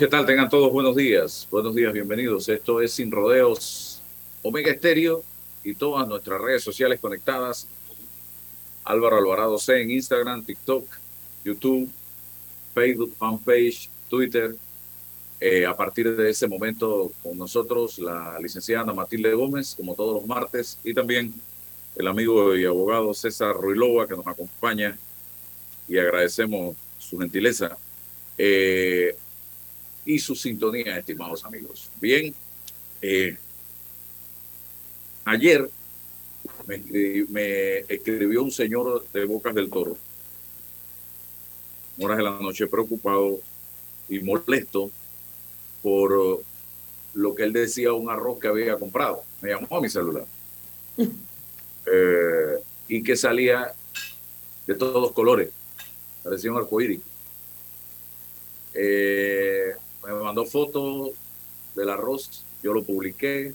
¿Qué tal? Tengan todos buenos días. Buenos días, bienvenidos. Esto es Sin Rodeos Omega Estéreo y todas nuestras redes sociales conectadas. Álvaro Alvarado C en Instagram, TikTok, YouTube, Facebook, fanpage, Twitter. Eh, a partir de ese momento con nosotros la licenciada Matilde Gómez, como todos los martes, y también el amigo y abogado César Ruilova que nos acompaña y agradecemos su gentileza. Eh, y su sintonía, estimados amigos. Bien, eh, ayer me, escribió un señor de Bocas del Toro, horas de la noche, preocupado y molesto por lo que él decía un arroz que había comprado. Me llamó a mi celular. Eh, y que salía de todos colores. Parecía un arcoíris. Eh, me mandó fotos del arroz, yo lo publiqué.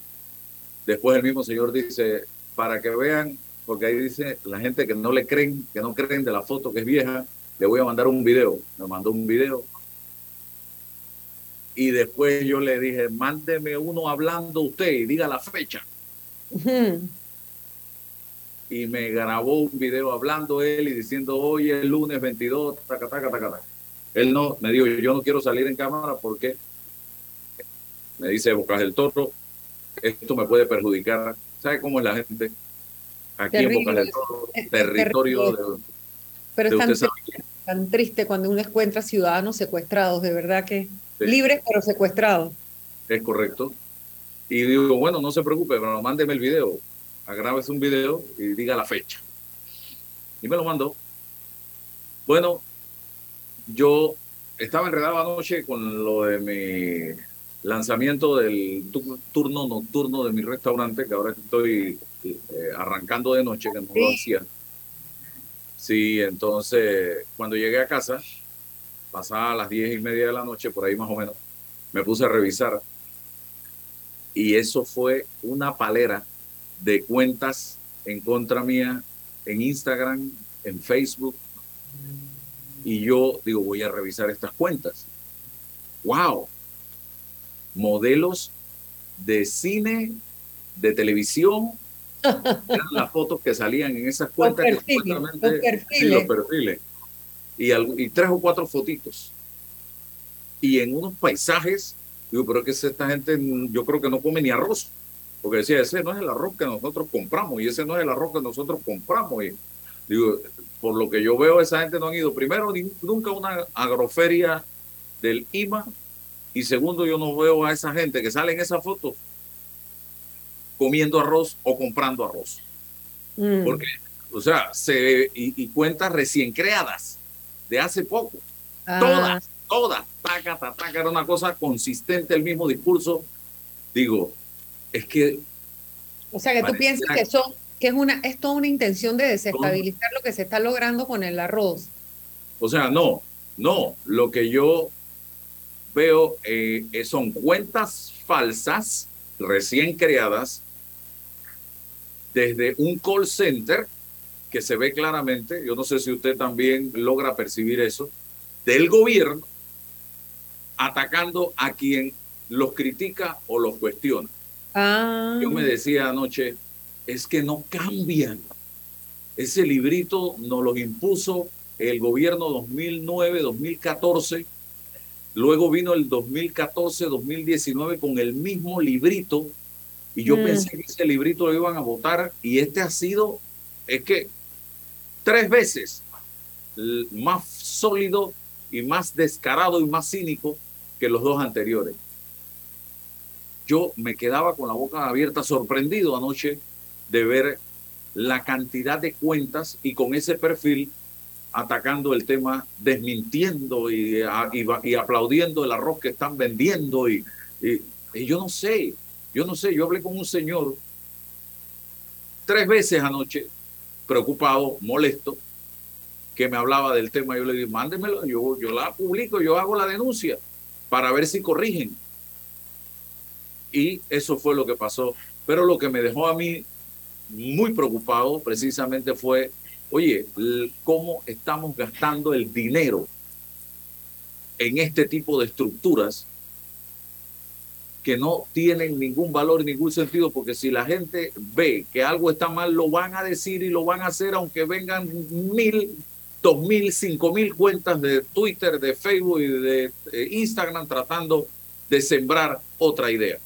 Después el mismo señor dice, para que vean, porque ahí dice la gente que no le creen, que no creen de la foto que es vieja, le voy a mandar un video. Me mandó un video. Y después yo le dije, mándeme uno hablando usted y diga la fecha. Y me grabó un video hablando él y diciendo, hoy es lunes 22, taca, taca, taca, taca. Él no, me dijo, yo no quiero salir en cámara porque me dice Bocas del Toro, esto me puede perjudicar. ¿Sabe cómo es la gente? Aquí en Bocas del Toro, territorio de, Pero es tan, triste cuando uno encuentra ciudadanos secuestrados, de verdad que libres pero secuestrados. Es correcto. Y digo, bueno, no se preocupe, pero mándeme el video, agrábese un video y diga la fecha. Y me lo mandó. Bueno, yo estaba enredado anoche con lo de mi lanzamiento del turno nocturno de mi restaurante, que ahora estoy eh, arrancando de noche, que no lo hacía. Sí, entonces cuando llegué a casa, pasaba las diez y media de la noche, por ahí más o menos, me puse a revisar. Y eso fue una palera de cuentas en contra mía en Instagram, en Facebook, y yo digo, voy a revisar estas cuentas. ¡Wow! Modelos de cine, de televisión, eran las fotos que salían en esas cuentas. Los perfiles, los perfiles. los perfiles. Y, y tres o cuatro fotitos. Y en unos paisajes, digo, pero es que esta gente, yo creo que no come ni arroz. Porque decía, ese no es el arroz que nosotros compramos y ese no es el arroz que nosotros compramos. Y digo, por lo que yo veo, esa gente no han ido, primero, nunca a una agroferia del IMA, y segundo, yo no veo a esa gente que sale en esa foto comiendo arroz o comprando arroz. Mm. Porque, o sea, se, y, cuentas recién creadas de hace poco. Ah. Todas, todas, taca, taca, era una cosa consistente, el mismo discurso. Digo, es que... O sea, que tú piensas que son que es, una, es toda una intención de desestabilizar lo que se está logrando con el arroz. O sea, no, no, lo que yo veo eh, son cuentas falsas, recién creadas, desde un call center que se ve claramente, yo no sé si usted también logra percibir eso, del gobierno atacando a quien los critica o los cuestiona. Ah. Yo me decía anoche, es que no cambian. Ese librito nos lo impuso el gobierno 2009-2014. Luego vino el 2014-2019 con el mismo librito. Y yo Mm. pensé que ese librito lo iban a votar. Y este ha sido, es que tres veces más sólido y más descarado y más cínico que los dos anteriores. Yo me quedaba con la boca abierta, sorprendido anoche de ver la cantidad de cuentas y con ese perfil atacando el tema, desmintiendo y, y aplaudiendo el arroz que están vendiendo. Y, y- y yo no sé, yo no sé, yo hablé con un señor tres veces anoche, preocupado, molesto, que me hablaba del tema. Yo le dije, mándemelo, yo, yo la publico, yo hago la denuncia para ver si corrigen. Y eso fue lo que pasó. Pero lo que me dejó a mí muy preocupado precisamente fue, oye, cómo estamos gastando el dinero en este tipo de estructuras que no tienen ningún valor ningún sentido, porque si la gente ve que algo está mal, lo van a decir y lo van a hacer, aunque vengan mil, dos mil, cinco mil cuentas de Twitter, de Facebook y de eh, Instagram tratando de sembrar otra idea.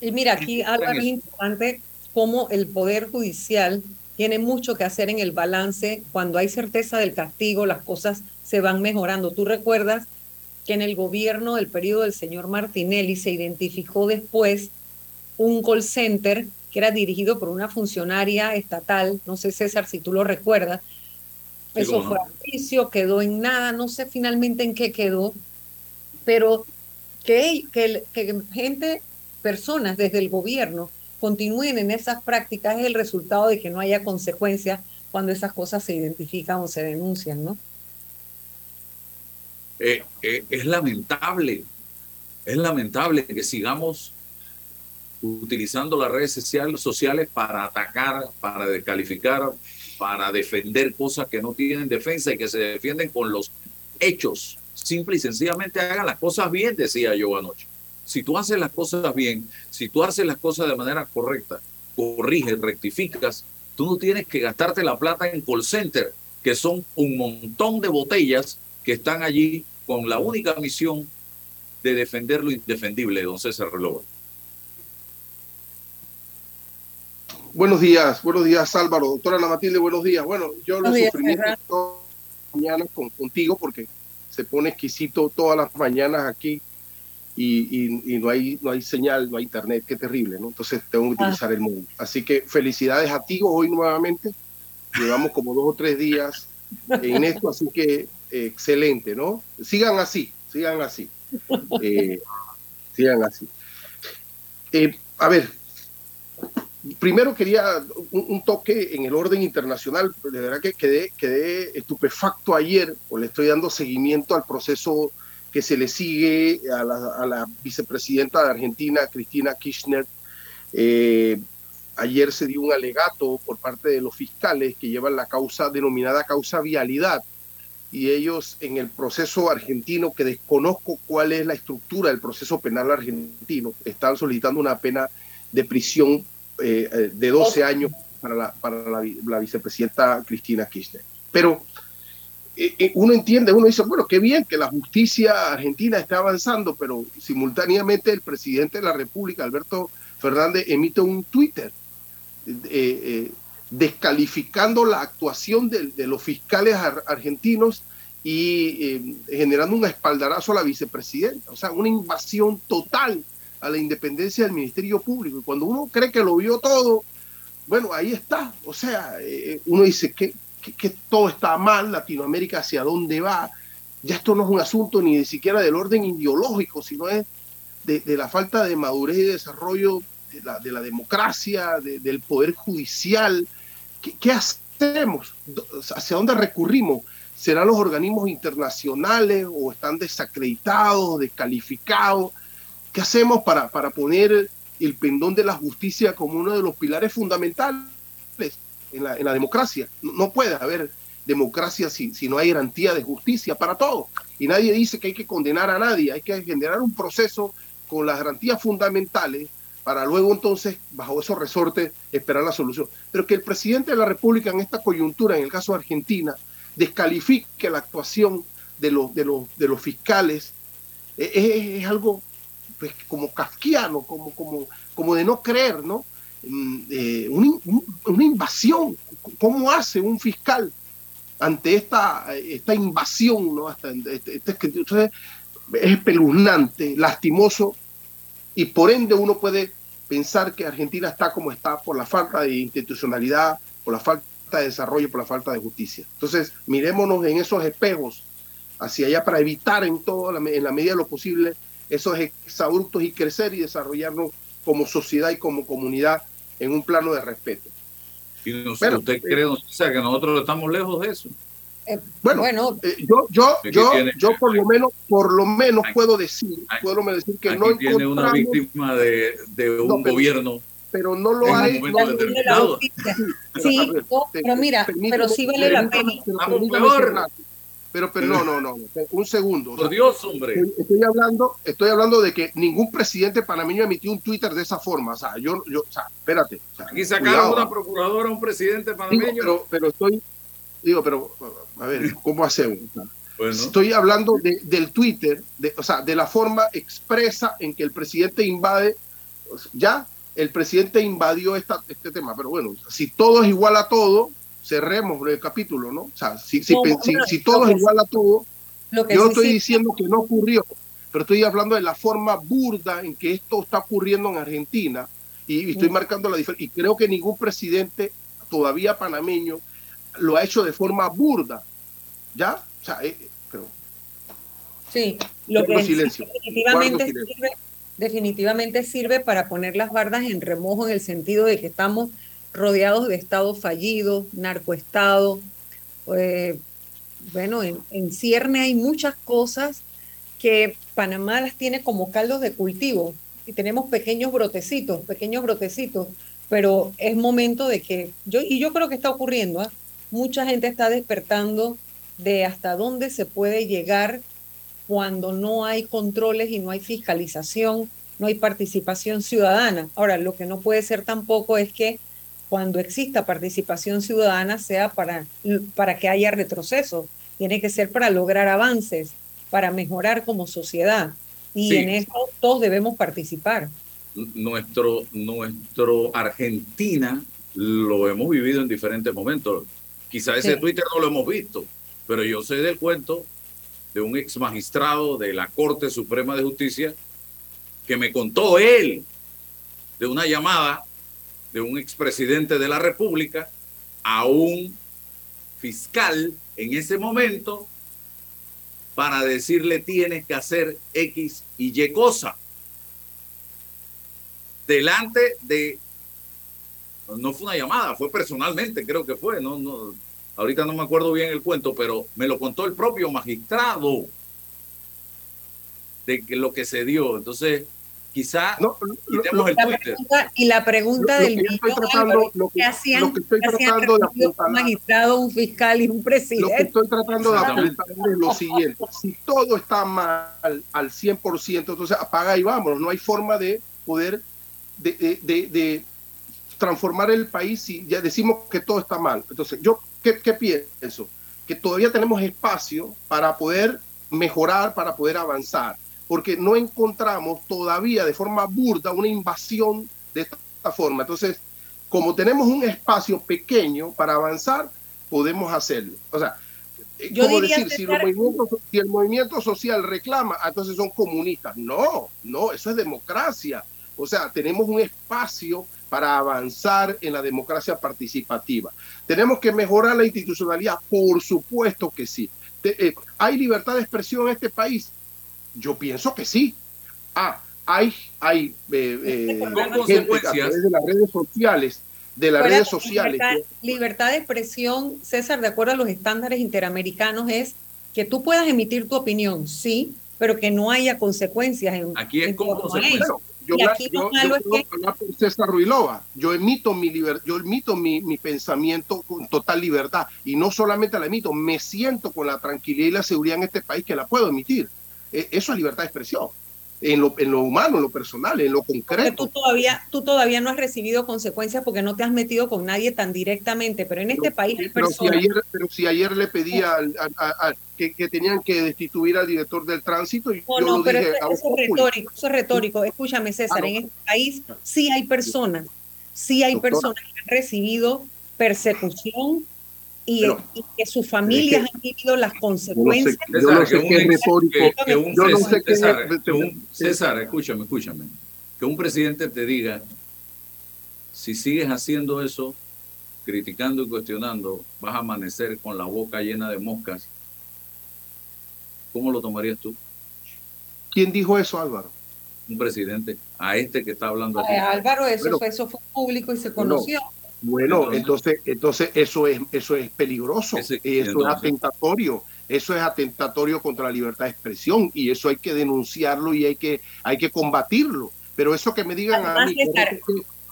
Y mira, aquí Álvaro, es importante cómo el Poder Judicial tiene mucho que hacer en el balance. Cuando hay certeza del castigo, las cosas se van mejorando. Tú recuerdas que en el gobierno del periodo del señor Martinelli se identificó después un call center que era dirigido por una funcionaria estatal, no sé César si tú lo recuerdas, Sí, eso fue quedó en nada, no sé finalmente en qué quedó, pero que, que, que gente, personas desde el gobierno continúen en esas prácticas es el resultado de que no haya consecuencias cuando esas cosas se identifican o se denuncian, ¿no? Eh, eh, es lamentable, es lamentable que sigamos utilizando las redes social- sociales para atacar, para descalificar, para defender cosas que no tienen defensa y que se defienden con los hechos. Simple y sencillamente hagan las cosas bien, decía yo anoche. Si tú haces las cosas bien, si tú haces las cosas de manera correcta, corriges, rectificas, tú no tienes que gastarte la plata en call center, que son un montón de botellas que están allí con la única misión de defender lo indefendible, don César Reloj. Buenos días, buenos días Álvaro, doctora Ana Matilde, buenos días. Bueno, yo lo sufrí Ferran. todas las mañanas con, contigo porque se pone exquisito todas las mañanas aquí y, y- y no, hay, no hay señal, no hay internet, qué terrible, ¿no? Entonces tengo que Ah. utilizar el móvil. Así que felicidades a ti hoy nuevamente. Llevamos como dos o tres días en esto, así que eh, excelente, ¿no? Sigan así, sigan así. Eh, sigan así. Eh, a ver, primero quería un, un toque en el orden internacional. De verdad que quedé, quedé estupefacto ayer, o le estoy dando seguimiento al proceso que se le sigue a la, a la vicepresidenta de Argentina, Cristina Kirchner. Eh, ayer se dio un alegato por parte de los fiscales que llevan la causa denominada causa vialidad. Y ellos en el proceso argentino, que desconozco cuál es la estructura del proceso penal argentino, están solicitando una pena de prisión eh, eh, de 12 años para la, para la, la vicepresidenta Cristina Kirchner. Pero uno entiende, uno dice, bueno, qué bien que la justicia argentina está avanzando, pero simultáneamente el presidente de la República, Alberto Fernández, emite un Twitter eh, eh, descalificando la actuación de, los fiscales ar- argentinos y eh, generando un espaldarazo a la vicepresidenta, o sea, una invasión total a la independencia del Ministerio Público. Y cuando uno cree que lo vio todo, bueno, ahí está. O sea, uno dice que, que, todo está mal, Latinoamérica hacia dónde va. Ya esto no es un asunto ni siquiera del orden ideológico, sino es de, de la falta de madurez y desarrollo de la, de la democracia, de- del poder judicial. ¿Qué, hacemos? ¿Hacia dónde recurrimos? ¿Serán los organismos internacionales o están desacreditados, descalificados? ¿Qué hacemos para, para poner el pendón de la justicia como uno de los pilares fundamentales en la, en la democracia. No, puede haber democracia si, si no hay garantía de justicia para todos. Y nadie dice que hay que condenar a nadie, hay que generar un proceso con las garantías fundamentales para luego entonces, bajo esos resortes, esperar la solución. Pero que el presidente de la República en esta coyuntura, en el caso de Argentina, descalifique la actuación de los, de los, de los fiscales, es, algo pues, como kafkiano, como, como, como de no creer, ¿no? Mm, eh, una, invasión. ¿Cómo hace un fiscal ante esta, esta invasión? ¿no? Hasta, este, este, es espeluznante, lastimoso, y por ende uno puede pensar que Argentina está como está por la falta de institucionalidad, por la falta de desarrollo, por la falta de justicia. Entonces, mirémonos en esos espejos hacia allá para evitar en todo, en la medida de lo posible, esos exabruptos y crecer y desarrollarnos como sociedad y como comunidad en un plano de respeto. ¿Y usted eh, cree, o sea, que nosotros estamos lejos de eso? Eh, bueno, eh, yo, yo, yo, yo por lo menos, por lo menos puedo decir, puedo decir que no tiene una víctima de, de un gobierno pero no lo hay. sí, pero mira, pero sí vale la pena. Pero, pero no, no, no, un segundo. Por Dios, hombre. Estoy hablando, estoy hablando de que ningún presidente panameño emitió un Twitter de esa forma. O sea, yo, yo, o sea, espérate. Aquí sacaron una procuradora a un presidente panameño. pero, pero estoy, digo, pero, a ver, ¿cómo hacemos? Estoy hablando de, del Twitter, de, o sea, de la forma expresa en que el presidente invade, ya, el presidente invadió esta, este tema, pero bueno, si todo es igual a todo, cerremos el capítulo, ¿no? O sea, si, si, todo es igual a todo, yo estoy diciendo que no ocurrió, pero estoy hablando de la forma burda en que esto está ocurriendo en Argentina y, estoy marcando la diferencia. Y creo que ningún presidente todavía panameño lo ha hecho de forma burda, ¿ya? O sea, eh, creo. Sí, lo que definitivamente sirve, definitivamente sirve para poner las bardas en remojo en el sentido de que estamos rodeados de estados fallidos, narcoestado. Eh, bueno, en, en, cierne hay muchas cosas que Panamá las tiene como caldos de cultivo y tenemos pequeños brotecitos, pequeños brotecitos, pero es momento de que, yo, y yo creo que está ocurriendo, ¿ah? mucha gente está despertando de hasta dónde se puede llegar cuando no hay controles y no hay fiscalización, no hay participación ciudadana. Ahora, lo que no puede ser tampoco es que cuando exista participación ciudadana sea para, para que haya retroceso, tiene que ser para lograr avances, para mejorar como sociedad. Y en eso todos debemos participar. Nuestro, nuestro Argentina lo hemos vivido en diferentes momentos. Quizá ese Twitter no lo hemos visto, pero yo sé del cuento de un ex magistrado de la Corte Suprema de Justicia que me contó él de una llamada de un expresidente de la República a un fiscal en ese momento para decirle tienes que hacer X y Y cosa. Delante de, no fue una llamada, fue personalmente, creo que fue, no, no, ahorita no me acuerdo bien el cuento, pero me lo contó el propio magistrado de lo que se dio. Entonces, Quizá no, quitemos el Twitter. y la pregunta del millón, lo que, hacían, lo que estoy tratando de apuntar, un magistrado, un fiscal y un presidente. Lo que estoy tratando de apuntar es lo siguiente. Si todo está mal al 100%, entonces apaga y vámonos. No hay forma de poder de, de, de, transformar el país si ya decimos que todo está mal. Entonces, yo, ¿qué, qué pienso? Que todavía tenemos espacio para poder mejorar, para poder avanzar porque no encontramos todavía de forma burda una invasión de esta forma. Entonces, como tenemos un espacio pequeño para avanzar, podemos hacerlo. O sea, Yo como decir, si, si, el movimiento social reclama, entonces son comunistas. No, no, eso es democracia. O sea, tenemos un espacio para avanzar en la democracia participativa. Tenemos que mejorar la institucionalidad, por supuesto que sí. Eh, ¿Hay libertad de expresión en este país? Yo pienso que sí. Ah, hay, hay eh, eh, consecuencias de las redes sociales, de las redes sociales. Libertad, de expresión, César, de acuerdo a los estándares interamericanos, es que tú puedas emitir tu opinión, sí, pero que no haya consecuencias. Aquí es con consecuencias. y aquí yo, malo es que... por César Ruilova. Yo emito mi yo emito mi, mi, pensamiento con total libertad y no solamente la emito, me siento con la tranquilidad y la seguridad en este país que la puedo emitir. E, eso es libertad de expresión. En lo, en lo humano, en lo personal, en lo concreto. tú todavía, tú todavía no has recibido consecuencias porque no te has metido con nadie tan directamente, pero en este país hay pero Si ayer, pero si ayer le pedía que, que, tenían que destituir al director del tránsito, y no, no, pero eso, es retórico, eso es retórico. Escúchame, César, en este país sí hay personas, sí hay personas que han recibido persecución y, que sus familias han vivido las consecuencias. Yo no sé qué es retórico. Yo no sé qué César, escúchame, escúchame. Que un presidente te diga, si sigues haciendo eso, criticando y cuestionando, vas a amanecer con la boca llena de moscas. ¿Cómo lo tomarías tú? ¿Quién dijo eso, Álvaro? Un presidente, a este que está hablando aquí. Álvaro, eso, fue, eso fue público y se conoció. Bueno, entonces, entonces eso es, eso es peligroso, eso es atentatorio, eso es atentatorio contra la libertad de expresión y eso hay que denunciarlo y hay que, hay que combatirlo. Pero eso que me digan a mí,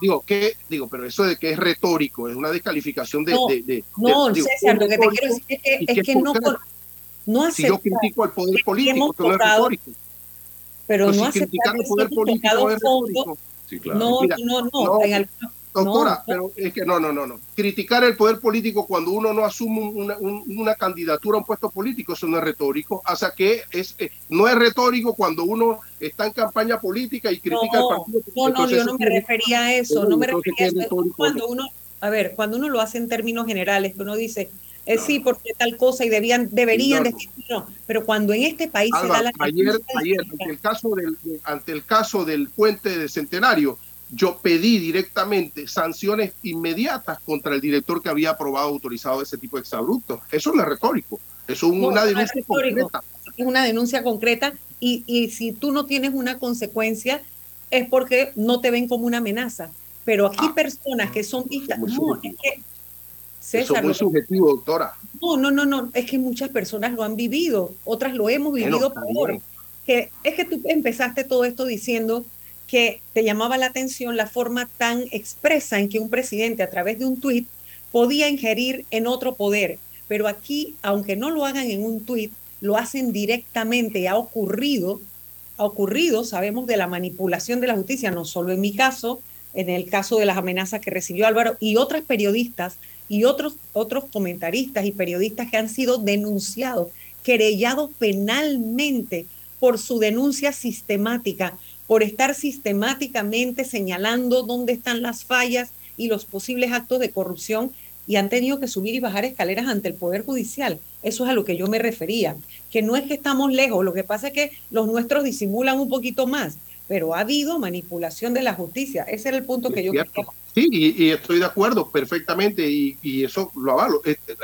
digo, ¿qué? Digo, pero eso de que es retórico, es una descalificación de... No, César, lo que te quiero decir es que, es que no, no Si yo critico al poder político, no es retórico. Pero, no si criticar al poder político es retórico. Sí, claro. No, no, no, no, en algunos Doctora, pero es que no, no, no, no. Criticar el poder político cuando uno no asume una, una, candidatura a un puesto político, eso no es retórico. O sea que es, eh, no es retórico cuando uno está en campaña política y critica al partido. No, no, yo no me refería a eso, no me refería a eso. Cuando uno, a ver, cuando uno lo hace en términos generales, que uno dice, eh, sí, porque tal cosa y debían, deberían decir no, pero cuando en este país se da la ayer, ayer ante el caso del ante el caso del puente de Centenario, yo pedí directamente sanciones inmediatas contra el director que había aprobado, autorizado ese tipo de exabruptos. Eso no es retórico, eso es una denuncia concreta. Es una denuncia concreta y, y si tú no tienes una consecuencia es porque no te ven como una amenaza. Pero aquí ah. personas que son vistas, no, es que César, Eso muy subjetivo, doctora. No, no, no, no, es que muchas personas lo han vivido, otras lo hemos vivido por Que es que tú empezaste todo esto diciendo que te llamaba la atención la forma tan expresa en que un presidente a través de un tuit podía ingerir en otro poder. Pero aquí, aunque no lo hagan en un tuit, lo hacen directamente. Ha ocurrido, ha ocurrido, sabemos de la manipulación de la justicia, no solo en mi caso, en el caso de las amenazas que recibió Álvaro y otras periodistas y otros, otros comentaristas y periodistas que han sido denunciados, querellados penalmente por su denuncia sistemática por estar sistemáticamente señalando dónde están las fallas y los posibles actos de corrupción y han tenido que subir y bajar escaleras ante el Poder Judicial. Eso es a lo que yo me refería, que no es que estamos lejos, lo que pasa es que los nuestros disimulan un poquito más, pero ha habido manipulación de la justicia. Ese era el punto que yo quería. Sí, y, estoy de acuerdo perfectamente y, y eso lo avalo. Este,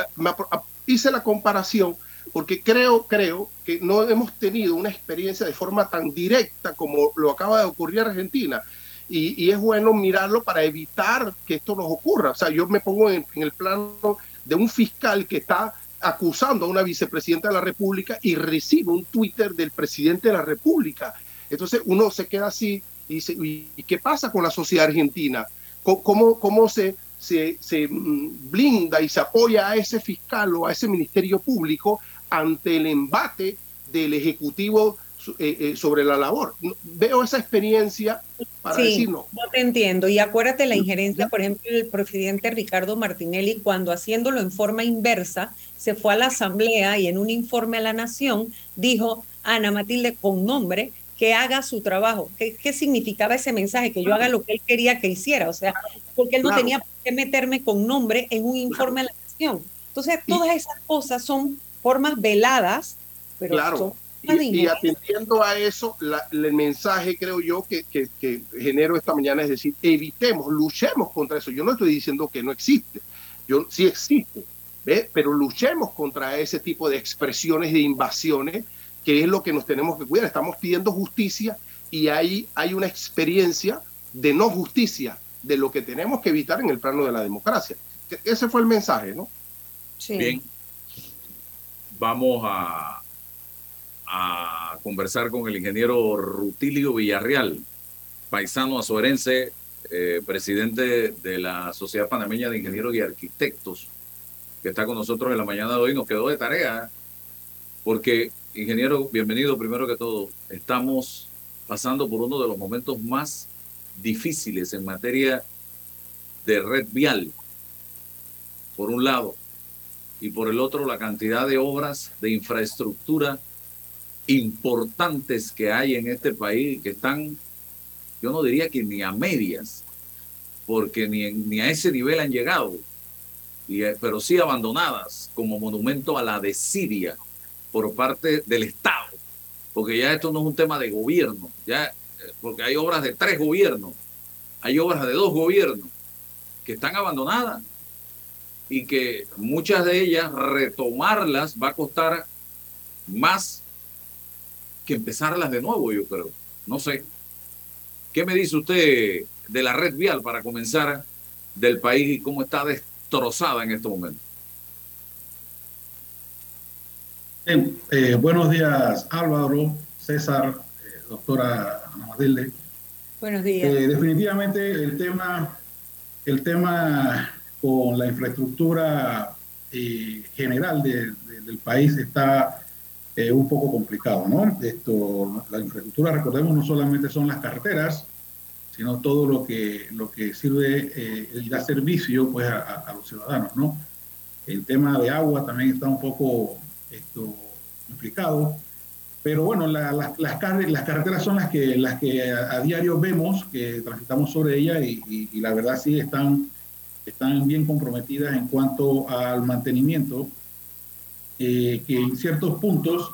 hice la comparación porque creo, creo que no hemos tenido una experiencia de forma tan directa como lo acaba de ocurrir en Argentina. Y, es bueno mirarlo para evitar que esto nos ocurra. O sea, yo me pongo en, el plano de un fiscal que está acusando a una vicepresidenta de la República y recibe un Twitter del presidente de la República. Entonces uno se queda así y dice, ¿y qué pasa con la sociedad argentina? ¿Cómo, cómo se, se, se mm, blinda y se apoya a ese fiscal o a ese ministerio público ante el embate del Ejecutivo eh, eh, sobre la labor. Veo esa experiencia para sí, no. Te entiendo. Y acuérdate la injerencia, por ejemplo, del presidente Ricardo Martinelli, cuando haciéndolo en forma inversa, se fue a la Asamblea y en un informe a la Nación dijo Ana Matilde con nombre que haga su trabajo. ¿Qué, ¿Qué, significaba ese mensaje? Que yo haga lo que él quería que hiciera. O sea, porque él no tenía por qué meterme con nombre en un informe a la Nación. Entonces, todas esas cosas son formas veladas, pero claro. y, atendiendo a eso, el mensaje creo yo que, que, que, genero esta mañana es decir, evitemos, luchemos contra eso. Yo no estoy diciendo que no existe, yo sí existe, ¿ve? pero luchemos contra ese tipo de expresiones de invasiones, que es lo que nos tenemos que cuidar. Estamos pidiendo justicia y ahí hay una experiencia de no justicia, de lo que tenemos que evitar en el plano de la democracia. Ese fue el mensaje, ¿no? Sí. Bien vamos a, conversar con el ingeniero Rutilio Villarreal. paisano azuerense, eh, presidente de la Sociedad Panameña de Ingenieros y Arquitectos, que está con nosotros en la mañana de hoy, nos quedó de tarea, porque, ingeniero, bienvenido primero que todo. Estamos pasando por uno de los momentos más difíciles en materia de red vial, por un lado, y por el otro la cantidad de obras de infraestructura importantes que hay en este país que están, yo no diría que ni a medias, porque ni, ni a ese nivel han llegado, y, eh, pero sí abandonadas como monumento a la desidia por parte del Estado, porque ya esto no es un tema de gobierno, ya, eh, porque hay obras de tres gobiernos, hay obras de dos gobiernos que están abandonadas y que muchas de ellas retomarlas va a costar más que empezarlas de nuevo, yo creo. No sé. ¿Qué me dice usted de la red vial para comenzar del país y cómo está destrozada en este momento? Eh, buenos días, Álvaro, César, eh, doctora Ana Buenos días. Eh, definitivamente el tema, el tema con la infraestructura general del país está eh, un poco complicado, ¿no? Esto, la infraestructura, recordemos, no solamente son las carreteras, sino todo lo que, lo que sirve eh, y da servicio pues, a, los ciudadanos, ¿no? El tema de agua también está un poco esto, complicado, pero bueno, las, las, las, carreteras son las que, las que a, diario vemos, que transitamos sobre ellas y, y, la verdad sí están, están bien comprometidas en cuanto al mantenimiento eh, que en ciertos puntos,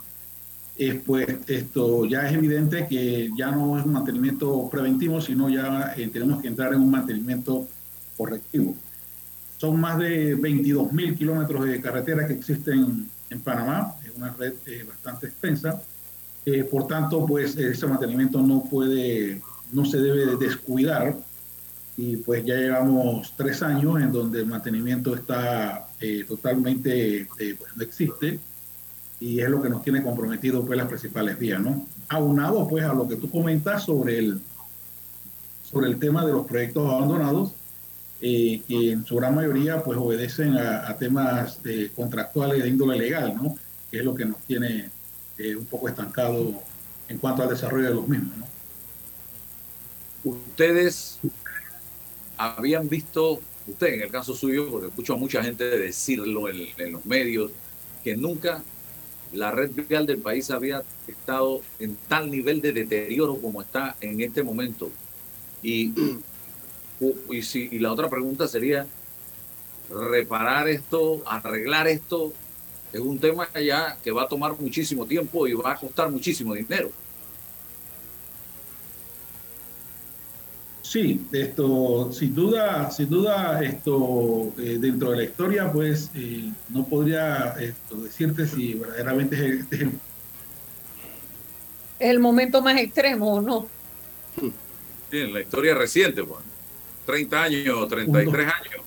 eh, pues esto ya es evidente que ya no es un mantenimiento preventivo, sino ya eh, tenemos que entrar en un mantenimiento correctivo. Son más de 22 mil kilómetros de carretera que existen en Panamá, es una red bastante extensa. por tanto, pues ese mantenimiento no puede, no se debe descuidar y pues ya llevamos tres años en donde el mantenimiento está eh, totalmente, eh, pues no existe y es lo que nos tiene comprometido pues las principales vías, ¿no? Aunado pues a lo que tú comentas sobre el, sobre el tema de los proyectos abandonados, eh, que en su gran mayoría pues obedecen a, temas de contractuales de índole legal, ¿no? Que es lo que nos tiene un poco estancado en cuanto al desarrollo de los mismos, ¿no? Ustedes habían visto, usted en el caso suyo, porque escucho a mucha gente decirlo en, los medios, que nunca la red vial del país había estado en tal nivel de deterioro como está en este momento. Y, y, si, y la otra pregunta sería, reparar esto, arreglar esto, es un tema ya que va a tomar muchísimo tiempo y va a costar muchísimo dinero. Sí, esto, sin duda, sin duda, esto, eh, dentro de la historia, pues, eh, no podría esto, decirte si verdaderamente es el, el, momento más extremo o no. Sí, en la historia reciente, pues, 30 años, 33 años.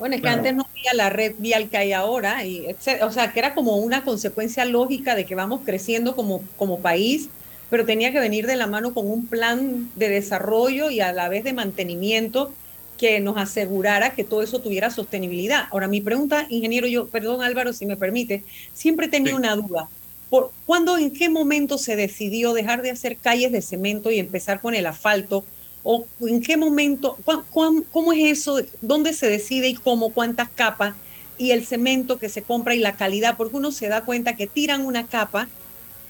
Bueno, es que antes no había la red vial que hay ahora, y o sea, que era como una consecuencia lógica de que vamos creciendo como, como país pero tenía que venir de la mano con un plan de desarrollo y a la vez de mantenimiento que nos asegurara que todo eso tuviera sostenibilidad. Ahora, mi pregunta, ingeniero, yo, perdón Álvaro, si me permite, siempre tenía una duda. ¿Por, ¿Cuándo, en qué momento se decidió dejar de hacer calles de cemento y empezar con el asfalto? ¿O en qué momento, cómo es eso? ¿Dónde se decide y cómo, cuántas capas? Y el cemento que se compra y la calidad, porque uno se da cuenta que tiran una capa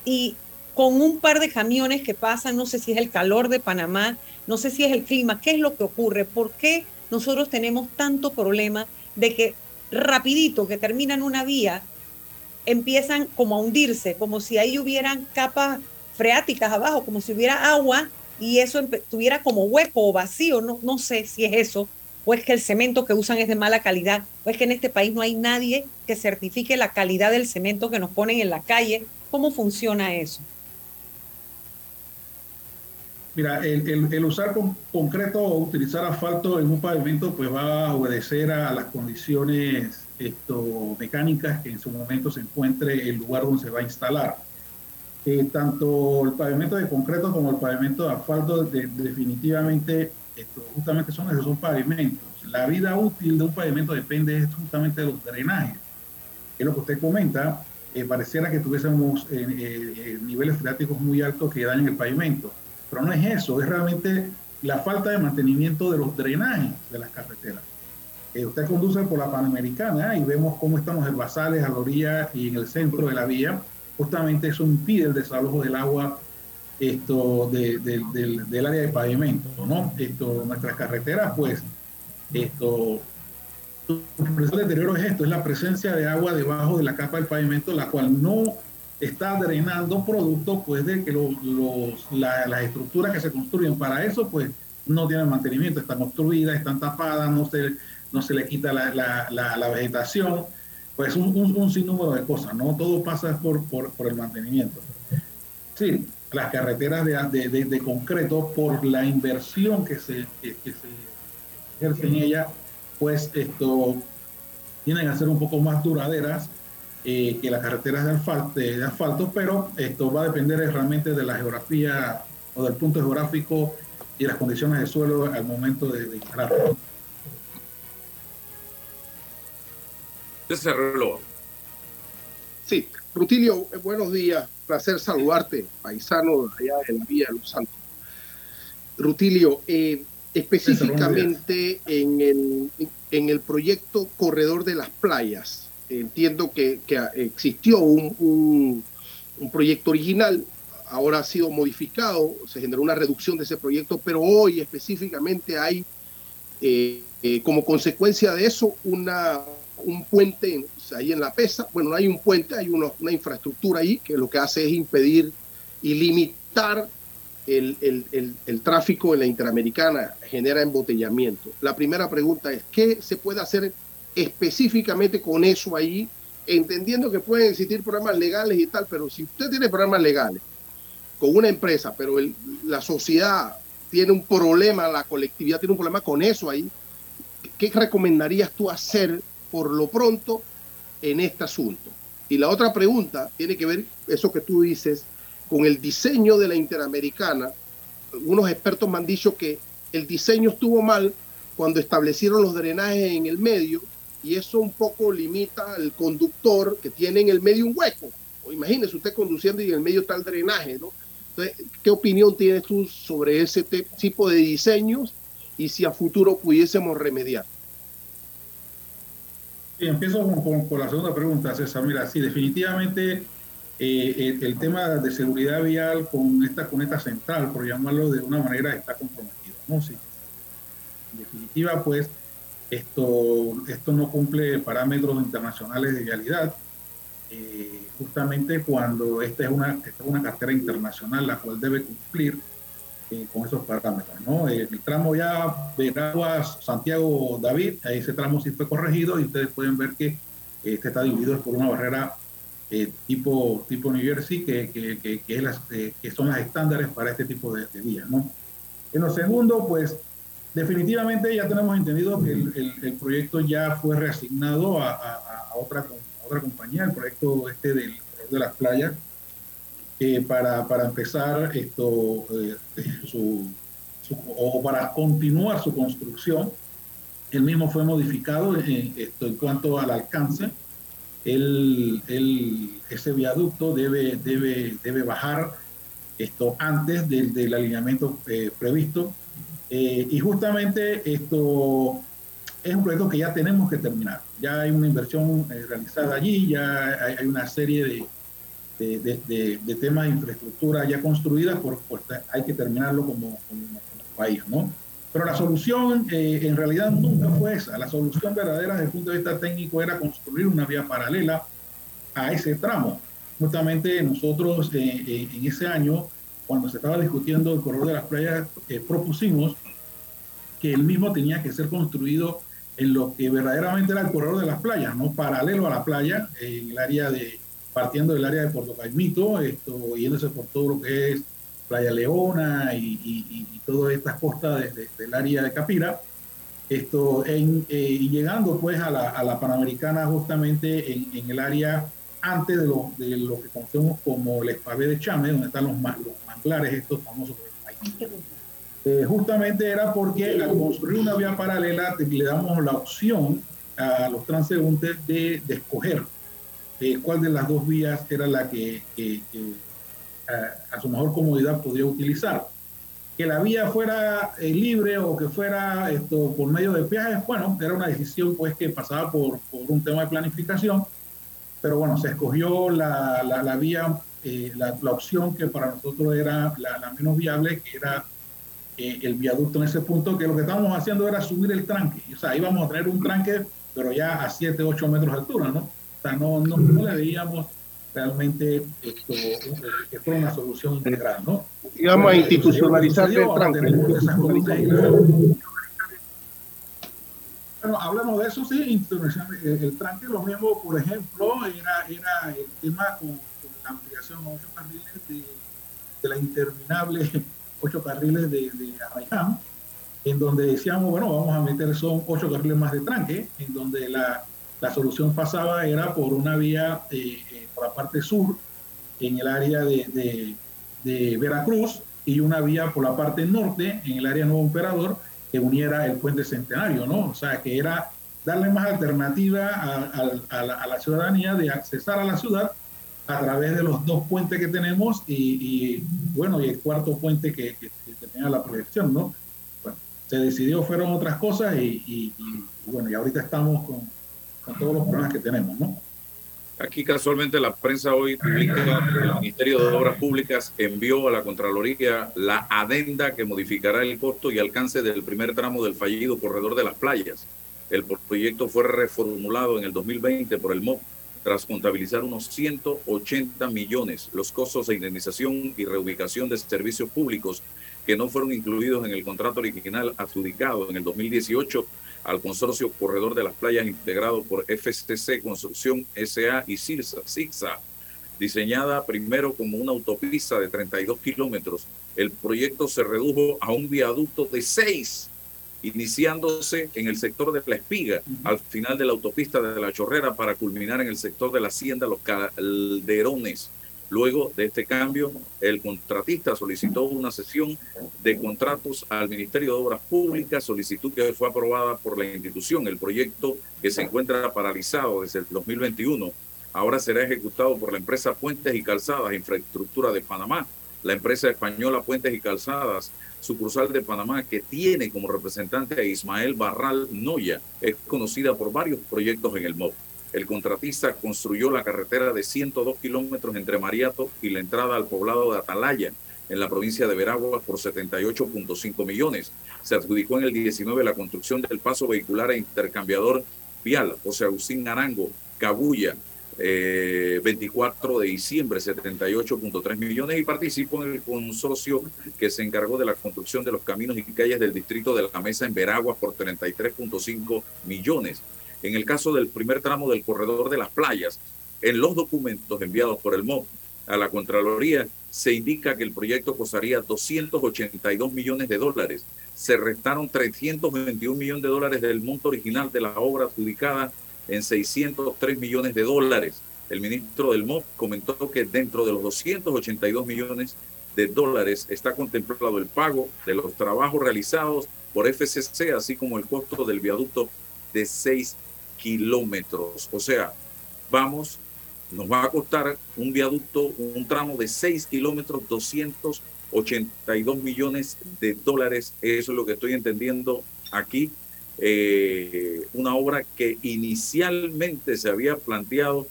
y con un par de camiones que pasan, no sé si es el calor de Panamá, no sé si es el clima, ¿qué es lo que ocurre? ¿Por qué nosotros tenemos tanto problema de que rapidito que terminan una vía, empiezan como a hundirse, como si ahí hubieran capas freáticas abajo, como si hubiera agua y eso tuviera como hueco o vacío, no, no sé si es eso, o es que el cemento que usan es de mala calidad, o es que en este país no hay nadie que certifique la calidad del cemento que nos ponen en la calle. ¿Cómo funciona eso? Mira, el, usar con, concreto o utilizar asfalto en un pavimento pues va a obedecer a las condiciones esto, mecánicas que en su momento se encuentre el lugar donde se va a instalar. eh, tanto el pavimento de concreto como el pavimento de asfalto definitivamente esto, justamente son esos son pavimentos. La vida útil de un pavimento depende justamente de los drenajes. Es lo que usted comenta, eh, pareciera que tuviésemos eh, niveles freáticos muy altos que dañan el pavimento. Pero no es eso, es realmente la falta de mantenimiento de los drenajes de las carreteras. usted conduce por la Panamericana y vemos cómo están los herbazales a la orilla y en el centro de la vía justamente eso impide el desalojo del agua esto del área de pavimento, ¿no? Esto, nuestras carreteras, pues, esto, el deterioro es esto, es la presencia de agua debajo de la capa del pavimento, la cual no está drenando producto, pues, de que los, las estructuras que se construyen para eso, pues, no tienen mantenimiento, están obstruidas, están tapadas, no se, no se le quita la, la, la vegetación, pues un, un, sinnúmero de cosas, ¿no? Todo pasa por, por, por el mantenimiento. Sí, las carreteras de, de, de, concreto, por la inversión que se, que, se ejerce en ella, pues esto tienen que ser un poco más duraderas eh, que las carreteras de asfalto, de asfalto, pero esto va a depender realmente de la geografía o del punto geográfico y las condiciones de suelo al momento de, de instalarlo. Reloj. Sí, Rutilio, eh, buenos días. Placer saludarte, paisano allá de la Vía de los Santos. Rutilio, eh, específicamente en el, en el proyecto Corredor de las Playas, entiendo que, existió un, un, proyecto original, ahora ha sido modificado, se generó una reducción de ese proyecto, pero hoy específicamente hay eh, como consecuencia de eso una un puente ahí en la pesa. Bueno, no hay un puente, hay una, infraestructura ahí que lo que hace es impedir y limitar el, el, tráfico en la Interamericana, genera embotellamiento. La primera pregunta es, ¿qué se puede hacer específicamente con eso ahí? Entendiendo que pueden existir problemas legales y tal, pero si usted tiene problemas legales con una empresa, pero la sociedad tiene un problema, la colectividad tiene un problema con eso ahí, ¿qué recomendarías tú hacer por lo pronto en este asunto. Y la otra pregunta tiene que ver, eso que tú dices, con el diseño de la Interamericana. Algunos expertos me han dicho que el diseño estuvo mal cuando establecieron los drenajes en el medio y eso un poco limita al conductor que tiene en el medio un hueco. O imagínese usted conduciendo y en el medio está el drenaje, ¿no? Entonces, ¿qué opinión tienes tú sobre ese tipo de diseños y si a futuro pudiésemos remediar? empiezo con, la segunda pregunta, César. Mira, sí, definitivamente eh, el, tema de seguridad vial con esta, con esta central, por llamarlo de una manera, está comprometido. ¿no? Sí. En definitiva, pues, esto, esto no cumple parámetros internacionales de vialidad. Eh, justamente cuando esta es, una, esta es una cartera internacional la cual debe cumplir eh, con esos parámetros. ¿no? Eh, el tramo ya de Aguas Santiago David, ese tramo sí fue corregido y ustedes pueden ver que este está dividido por una barrera eh, tipo, tipo New Jersey, que, que, que, que, las, que son las estándares para este tipo de, vías. ¿no? En lo segundo, pues definitivamente ya tenemos entendido que el, proyecto ya fue reasignado a, otra, otra compañía, el proyecto este del, de las playas, eh, para, para, empezar esto, eh, su, o para continuar su construcción. El mismo fue modificado en, esto, en cuanto al alcance. El, el, ese viaducto debe, debe, debe bajar esto antes del, del alineamiento eh, previsto. Y justamente esto es un proyecto que ya tenemos que terminar. Ya hay una inversión realizada allí, ya hay, hay una serie de, de, de, temas de infraestructura ya construidas, por, hay que terminarlo como, país, ¿no? Pero la solución eh, en realidad nunca fue esa. La solución verdadera desde el punto de vista técnico era construir una vía paralela a ese tramo. Justamente nosotros eh, eh, en ese año, cuando se estaba discutiendo el corredor de las playas, propusimos que el mismo tenía que ser construido en lo que verdaderamente era el corredor de las playas, no paralelo a la playa, en el área de, partiendo del área de Puerto Caimito, esto, yéndose por todo lo que es Playa Leona y, todas estas costas del área de Capira, esto, en, eh, y llegando pues a la, Panamericana justamente en, el área antes de lo, de lo que conocemos como el espavé de Chame, donde están los, los manglares estos famosos eh, justamente era porque al construir una vía paralela le damos la opción a los transeúntes de, de escoger eh, cuál de las dos vías era la que, a, su mejor comodidad podía utilizar. Que la vía fuera eh, libre o que fuera esto por medio de peajes, bueno, era una decisión pues que pasaba por, por un tema de planificación, pero bueno, se escogió la, la, la vía, la, la, opción que para nosotros era la, menos viable, que era eh, el viaducto en ese punto, que lo que estábamos haciendo era subir el tranque. O sea, íbamos a tener un tranque, pero ya a 7, 8 metros de altura, ¿no? O sea, no, no, le veíamos realmente esto, que fuera una solución integral, ¿no? Íbamos a institucionalizar el tranque. Bueno, hablamos de eso, sí, institucionalizar el, tranque, lo mismo, por ejemplo, era, era el tema con, la ampliación a 8 carriles de, de la interminable ocho carriles de, de Arraiján, en donde decíamos, bueno, vamos a meter son ocho carriles más de tranque, en donde la, la solución pasaba era por una vía eh, eh, por la parte sur, en el área de, de, Veracruz, y una vía por la parte norte, en el área Nuevo Emperador, uniera el puente centenario, ¿no? O sea, que era darle más alternativa a, la, ciudadanía de accesar a la ciudad a través de los dos puentes que tenemos y, bueno, y el cuarto puente que, tenía la proyección, ¿no? Bueno, se decidió, fueron otras cosas y, bueno, y ahorita estamos con, todos los problemas que tenemos, ¿no? Aquí casualmente la prensa hoy publica que el Ministerio de Obras Públicas envió a la Contraloría la adenda que modificará el costo y alcance del primer tramo del fallido corredor de las playas. El proyecto fue reformulado en el 2020 por el MOP tras contabilizar unos 180 millones los costos de indemnización y reubicación de servicios públicos que no fueron incluidos en el contrato original adjudicado en el 2018 al consorcio Corredor de las Playas integrado por FCC Construcción SA y CIRSA, Diseñada primero como una autopista de 32 kilómetros, el proyecto se redujo a un viaducto de 6 iniciándose en el sector de la espiga, al final de la autopista de la Chorrera, para culminar en el sector de la hacienda Los Calderones. Luego de este cambio, el contratista solicitó una sesión de contratos al Ministerio de Obras Públicas, solicitud que fue aprobada por la institución. El proyecto que se encuentra paralizado desde el 2021 ahora será ejecutado por la empresa Puentes y Calzadas, Infraestructura de Panamá. La empresa española Puentes y Calzadas sucursal de Panamá, que tiene como representante a Ismael Barral Noya, es conocida por varios proyectos en el MOB. El contratista construyó la carretera de 102 kilómetros entre Mariato y la entrada al poblado de Atalaya, en la provincia de Veraguas, por 78.5 millones. Se adjudicó en el 19 la construcción del paso vehicular e intercambiador vial José Agustín Arango, Cabulla, 24 eh, de diciembre, 78.3 millones y participó en el consorcio que se encargó de la construcción de los caminos y calles del distrito de la Mesa en Veraguas por 33.5 millones. En el caso del primer tramo del corredor de las playas, en los documentos enviados por el MOB a la Contraloría se indica que el proyecto costaría 282 millones de dólares. Se restaron 321 millones de dólares del monto original de la obra adjudicada en 603 millones de dólares. El ministro del MOP comentó que dentro de los 282 millones de dólares está contemplado el pago de los trabajos realizados por FCC, así como el costo del viaducto de 6 kilómetros. O sea, vamos, nos va a costar un viaducto, un tramo de 6 kilómetros, 282 millones de dólares. Eso es lo que estoy entendiendo aquí eh, una obra que inicialmente se había planteado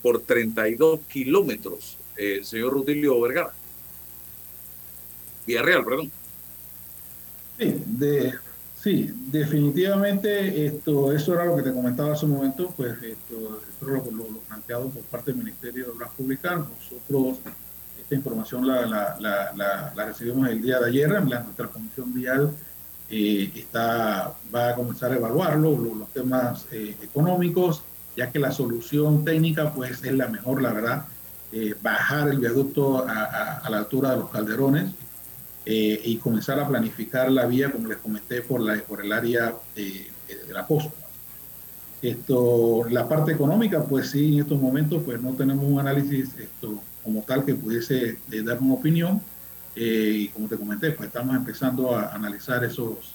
por 32 kilómetros, eh, señor Rutilio Vergara. Villarreal, perdón. Sí, de, sí, definitivamente esto, eso era lo que te comentaba hace un momento, pues esto, esto era lo, lo, planteado por parte del Ministerio de Obras Públicas. Nosotros esta información la, la, la, recibimos el día de ayer nuestra comisión vial eh, está, va a comenzar a evaluarlo, los, temas eh, económicos, ya que la solución técnica pues es la mejor, la verdad, eh, bajar el viaducto a, a, la altura de los calderones y comenzar a planificar la vía, como les comenté, por, la, por el área de la costa. Esto, la parte económica, pues sí, en estos momentos pues no tenemos un análisis esto, como tal que pudiese eh, dar una opinión. Eh, y como te comenté, pues estamos empezando a analizar esos,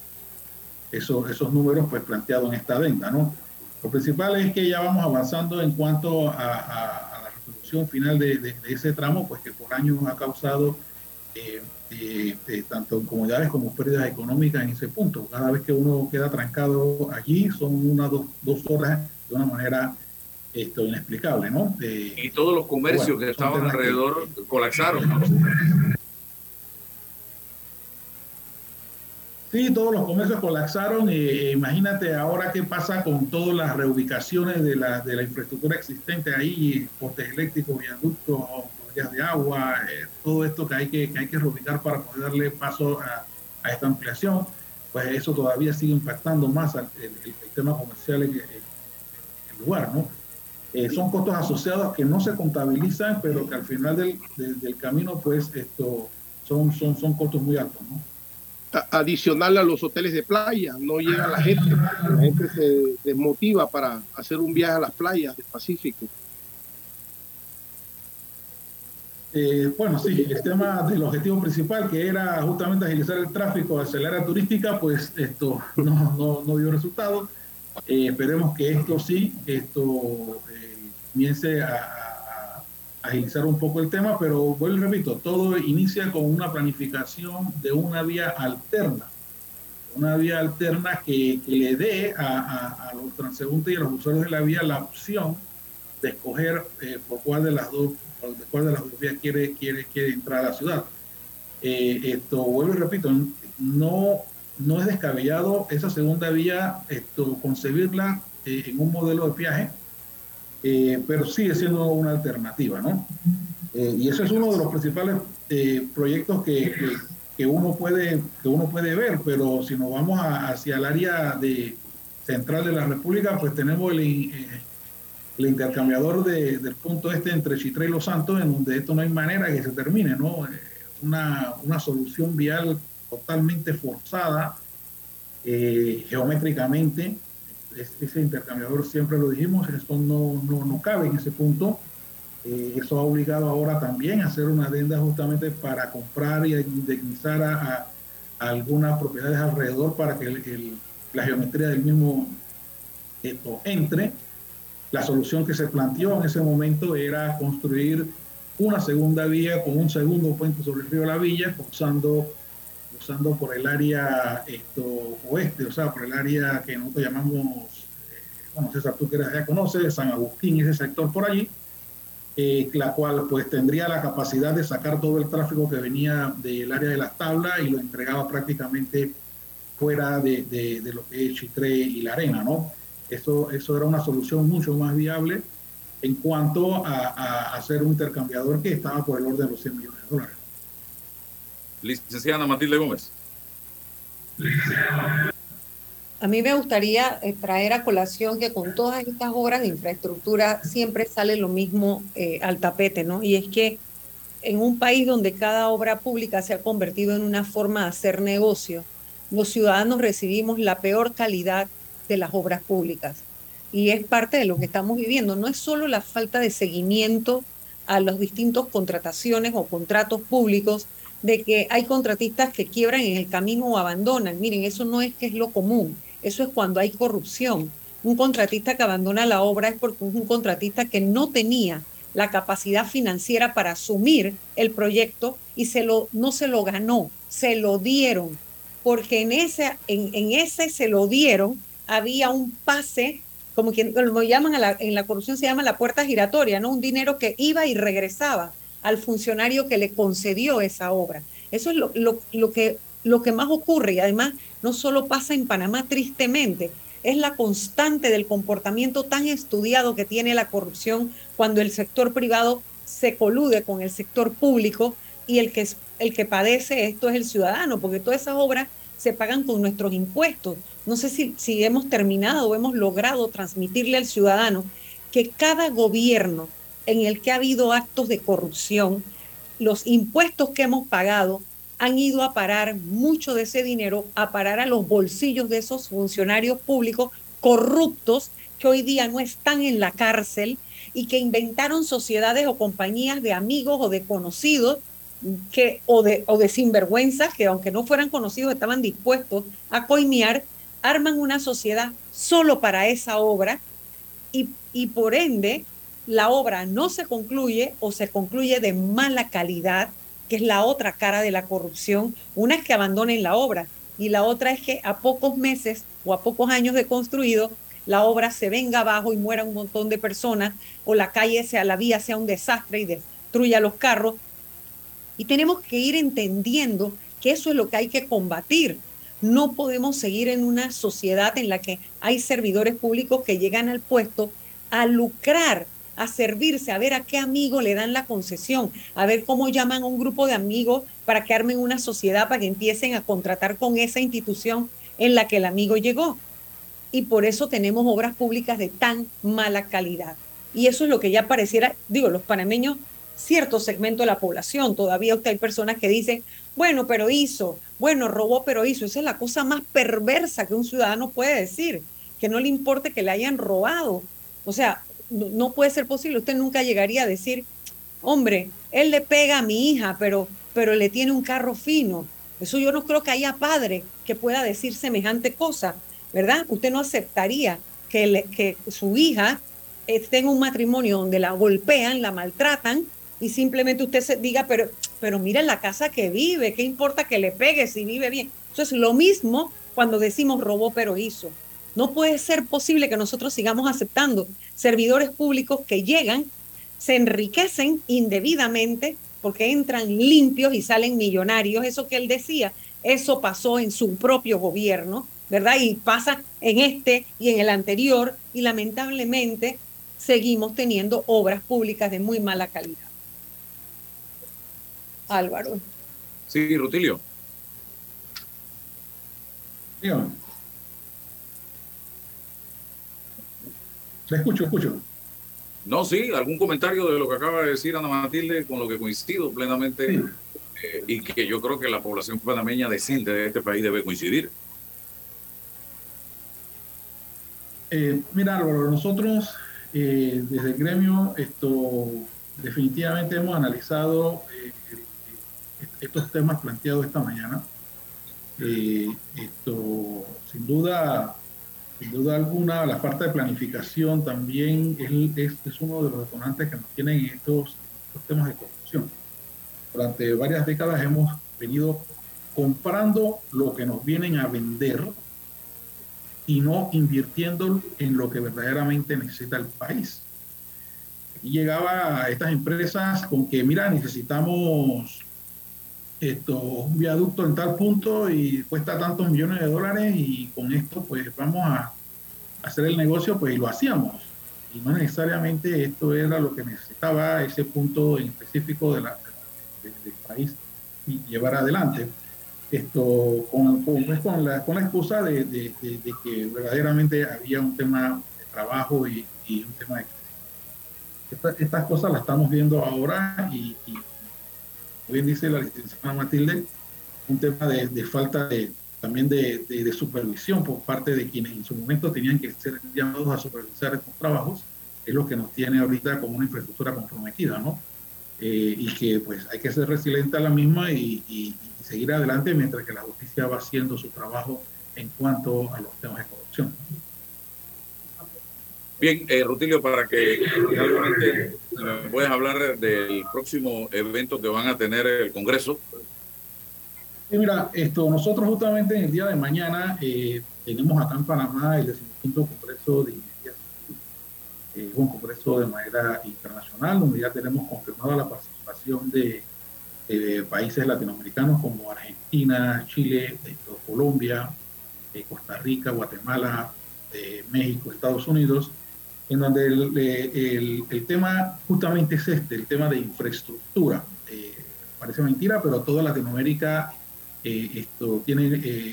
esos, esos números pues planteados en esta adenda, ¿no? Lo principal es que ya vamos avanzando en cuanto a, la resolución final de, de, ese tramo, pues que por años ha causado eh, eh, tanto comunidades como pérdidas económicas en ese punto. Cada vez que uno queda trancado allí son unas dos, dos horas de una manera esto, inexplicable, ¿no? y todos los comercios que estaban alrededor colapsaron. Sí, todos los comercios colapsaron. E, imagínate ahora qué pasa con todas las reubicaciones de la, de la infraestructura existente ahí, postes eléctricos, viaductos, de agua, eh, todo esto que hay que, que, hay que reubicar para poder darle paso a, a, esta ampliación. Pues eso todavía sigue impactando más al, el, el, tema comercial en, el lugar, ¿no? Eh, son costos asociados que no se contabilizan, pero que al final del, del, del camino, pues, esto son, son, son costos muy altos, ¿no? adicional a los hoteles de playa, no llega la gente, la gente se desmotiva para hacer un viaje a las playas del Pacífico. Eh, bueno, sí, el tema del objetivo principal, que era justamente agilizar el tráfico hacia el área turística, pues esto no, no, no dio resultado. Eh, esperemos que esto sí, esto eh, comience a, agilizar un poco el tema, pero vuelvo y repito, todo inicia con una planificación de una vía alterna, una vía alterna que, que le dé a, a, a, los transeúntes y a los usuarios de la vía la opción de escoger eh, por cuál de las dos, por cuál de las dos vías quiere, quiere, quiere entrar a la ciudad. Eh, esto, vuelvo y repito, no, no es descabellado esa segunda vía, esto, concebirla eh, en un modelo de viaje eh, pero sigue siendo una alternativa, ¿no? Eh, y eso es uno de los principales eh, proyectos que, que, que, uno puede, que uno puede ver, pero si nos vamos a, hacia el área de, central de la República, pues tenemos el, el intercambiador de, del punto este entre Chitré y Los Santos, en donde esto no hay manera que se termine, ¿no? Una, una solución vial totalmente forzada geométricamente, ese intercambiador siempre lo dijimos, esto no, no, no cabe en ese punto. Eh, eso ha obligado ahora también a hacer una adenda justamente para comprar y indemnizar a, algunas propiedades alrededor para que el, la geometría del mismo esto entre. La solución que se planteó en ese momento era construir una segunda vía con un segundo puente sobre el río La Villa, usando cruzando por el área esto, oeste, o sea, por el área que nosotros llamamos, eh, bueno, César, tú que ya conoces, San Agustín, ese sector por allí, eh, la cual pues tendría la capacidad de sacar todo el tráfico que venía del área de las tablas y lo entregaba prácticamente fuera de, de, de, lo que es Chitré y la arena, ¿no? Eso, eso era una solución mucho más viable en cuanto a, a hacer un intercambiador que estaba por el orden de los 100 millones de dólares. Licenciada Matilde Gómez. A mí me gustaría eh, traer a colación que con todas estas obras de infraestructura siempre sale lo mismo eh, al tapete, ¿no? Y es que en un país donde cada obra pública se ha convertido en una forma de hacer negocio, los ciudadanos recibimos la peor calidad de las obras públicas. Y es parte de lo que estamos viviendo. No es solo la falta de seguimiento a las distintas contrataciones o contratos públicos, de que hay contratistas que quiebran en el camino o abandonan. Miren, eso no es que es lo común, eso es cuando hay corrupción. Un contratista que abandona la obra es porque es un contratista que no tenía la capacidad financiera para asumir el proyecto y se lo, no se lo ganó, se lo dieron, porque en ese, en, en ese se lo dieron, había un pase, como quien lo llaman a la, en la corrupción se llama la puerta giratoria, ¿no? Un dinero que iba y regresaba al funcionario que le concedió esa obra. Eso es lo, lo, lo, que, lo que más ocurre y además no solo pasa en Panamá tristemente, es la constante del comportamiento tan estudiado que tiene la corrupción cuando el sector privado se colude con el sector público y el que, el que padece esto es el ciudadano, porque todas esas obras se pagan con nuestros impuestos. No sé si, hemos terminado o hemos logrado transmitirle al ciudadano que cada gobierno en el que ha habido actos de corrupción, los impuestos que hemos pagado han ido a parar mucho de ese dinero, a parar a los bolsillos de esos funcionarios públicos corruptos que hoy día no están en la cárcel y que inventaron sociedades o compañías de amigos o de conocidos que, o, de, o de sinvergüenzas que aunque no fueran conocidos estaban dispuestos a coimear, arman una sociedad solo para esa obra y, y por ende la obra no se concluye o se concluye de mala calidad, que es la otra cara de la corrupción. Una es que abandonen la obra y la otra es que a pocos meses o a pocos años de construido la obra se venga abajo y muera un montón de personas o la calle sea la vía sea un desastre y destruya los carros. Y tenemos que ir entendiendo que eso es lo que hay que combatir. No podemos seguir en una sociedad en la que hay servidores públicos que llegan al puesto a lucrar, a servirse, a ver a qué amigo le dan la concesión, a ver cómo llaman a un grupo de amigos para que armen una sociedad, para que empiecen a contratar con esa institución en la que el amigo llegó y por eso tenemos obras públicas de tan mala calidad. Y eso es lo que ya pareciera, digo, los panameños, cierto segmento de la población, todavía usted hay personas que dicen, bueno, pero hizo, bueno, robó, pero hizo. Esa es la cosa más perversa que un ciudadano puede decir, que no le importe que le hayan robado. O sea, no, puede ser posible. Usted nunca llegaría a decir, hombre, él le pega a mi hija, pero, pero le tiene un carro fino. Eso yo no creo que haya padre que pueda decir semejante cosa. ¿verdad? Usted no aceptaría que, que su hija esté en un matrimonio donde la golpean, la maltratan y simplemente usted se diga, pero, pero mira la casa que vive, ¿qué importa que le pegue si vive bien? Eso es lo mismo cuando decimos robó pero hizo. No puede ser posible que nosotros sigamos aceptando servidores públicos que llegan, se enriquecen indebidamente porque entran limpios y salen millonarios. Eso que él decía, eso pasó en su propio gobierno ¿verdad? Y pasa en este y en el anterior y lamentablemente seguimos teniendo obras públicas de muy mala calidad. Álvaro. Sí, Rutilio. Le escucho, escucho. No, sí, algún comentario de lo que acaba de decir Ana Matilde, con lo que coincido plenamente, eh, y que yo creo que la población panameña decente de este país debe coincidir. Eh, mira, Álvaro, nosotros eh, desde el gremio esto definitivamente hemos analizado eh, estos temas planteados esta mañana. esto, sin duda, sin duda alguna, la falta de planificación también es, es, uno de los detonantes que nos tienen estos, estos temas de corrupción. Durante varias décadas hemos venido comprando lo que nos vienen a vender y no invirtiendo en lo que verdaderamente necesita el país. Y llegaba a estas empresas con que, mira, necesitamos esto, un viaducto en tal punto y cuesta tantos millones de dólares y con esto pues vamos a hacer el negocio, pues y lo hacíamos. Y no necesariamente esto era lo que necesitaba ese punto en específico de la, del país y llevar adelante esto con, con, pues, con, la, con la excusa de, de, que verdaderamente había un tema de trabajo y, y un tema de estas cosas las estamos viendo ahora y, y, bien dice la licenciada Matilde, un tema de, falta de también de, de, supervisión por parte de quienes en su momento tenían que ser llamados a supervisar estos trabajos, es lo que nos tiene ahorita como una infraestructura comprometida, ¿no? Eh, y que pues hay que ser resiliente a la misma y, seguir adelante mientras que la justicia va haciendo su trabajo en cuanto a los temas de corrupción. Bien, eh, Rutilio, para que realmente me puedas hablar del próximo evento que van a tener el Congreso. Sí, mira, esto, nosotros justamente en el día de mañana eh, tenemos acá en Panamá el 15 Congreso de eh, un congreso de manera internacional, donde ya tenemos confirmada la participación de, países latinoamericanos como Argentina, Chile, Colombia, eh, Costa Rica, Guatemala, México, Estados Unidos, en donde el, el, tema justamente es este, el tema de infraestructura. Eh, parece mentira, pero toda Latinoamérica esto tiene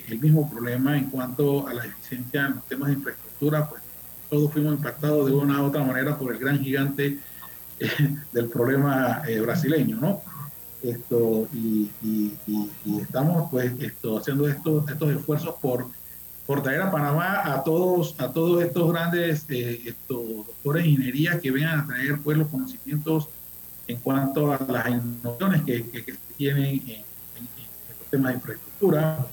el mismo problema en cuanto a la eficiencia en los temas de infraestructura, pues todos fuimos impactados de una u otra manera por el gran gigante eh, del problema eh, brasileño, ¿no? Esto, y, y, y, estamos pues esto, haciendo estos, estos esfuerzos por por traer a Panamá a todos, a todos estos grandes eh, estos doctores de ingeniería que vengan a traer pues, los conocimientos en cuanto a las innovaciones que, que, que tienen en, en, en, temas de infraestructura.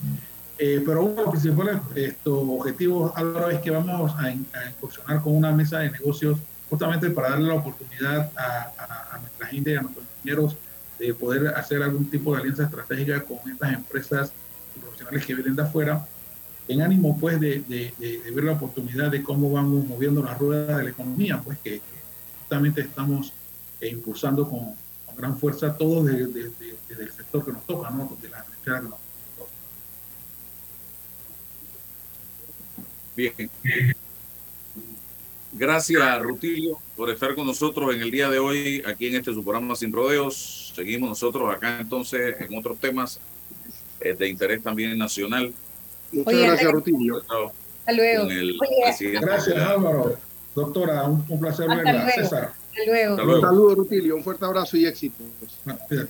Eh, pero uno de los principales estos objetivos, Álvaro, es que vamos a, a, incursionar con una mesa de negocios justamente para darle la oportunidad a, a, a nuestra gente, a nuestros ingenieros, de poder hacer algún tipo de alianza estratégica con estas empresas y profesionales que vienen de afuera en ánimo pues de, ver la oportunidad de cómo vamos moviendo la rueda de la economía, pues que, justamente estamos eh, impulsando con, gran fuerza todo desde, el sector que nos toca, ¿no? de la que. Bien. Gracias, Rutilio, por estar con nosotros en el día de hoy, aquí en este su programa Sin Rodeos. Seguimos nosotros acá entonces en otros temas eh, de interés también nacional. Muchas Oye, gracias, Rutilio. Hasta luego. Oye, gracias, Álvaro. Doctora, un, un placer Hasta verla. luego. César. Hasta luego. Hasta luego. Un saludo, Rutilio. Un fuerte abrazo y éxito.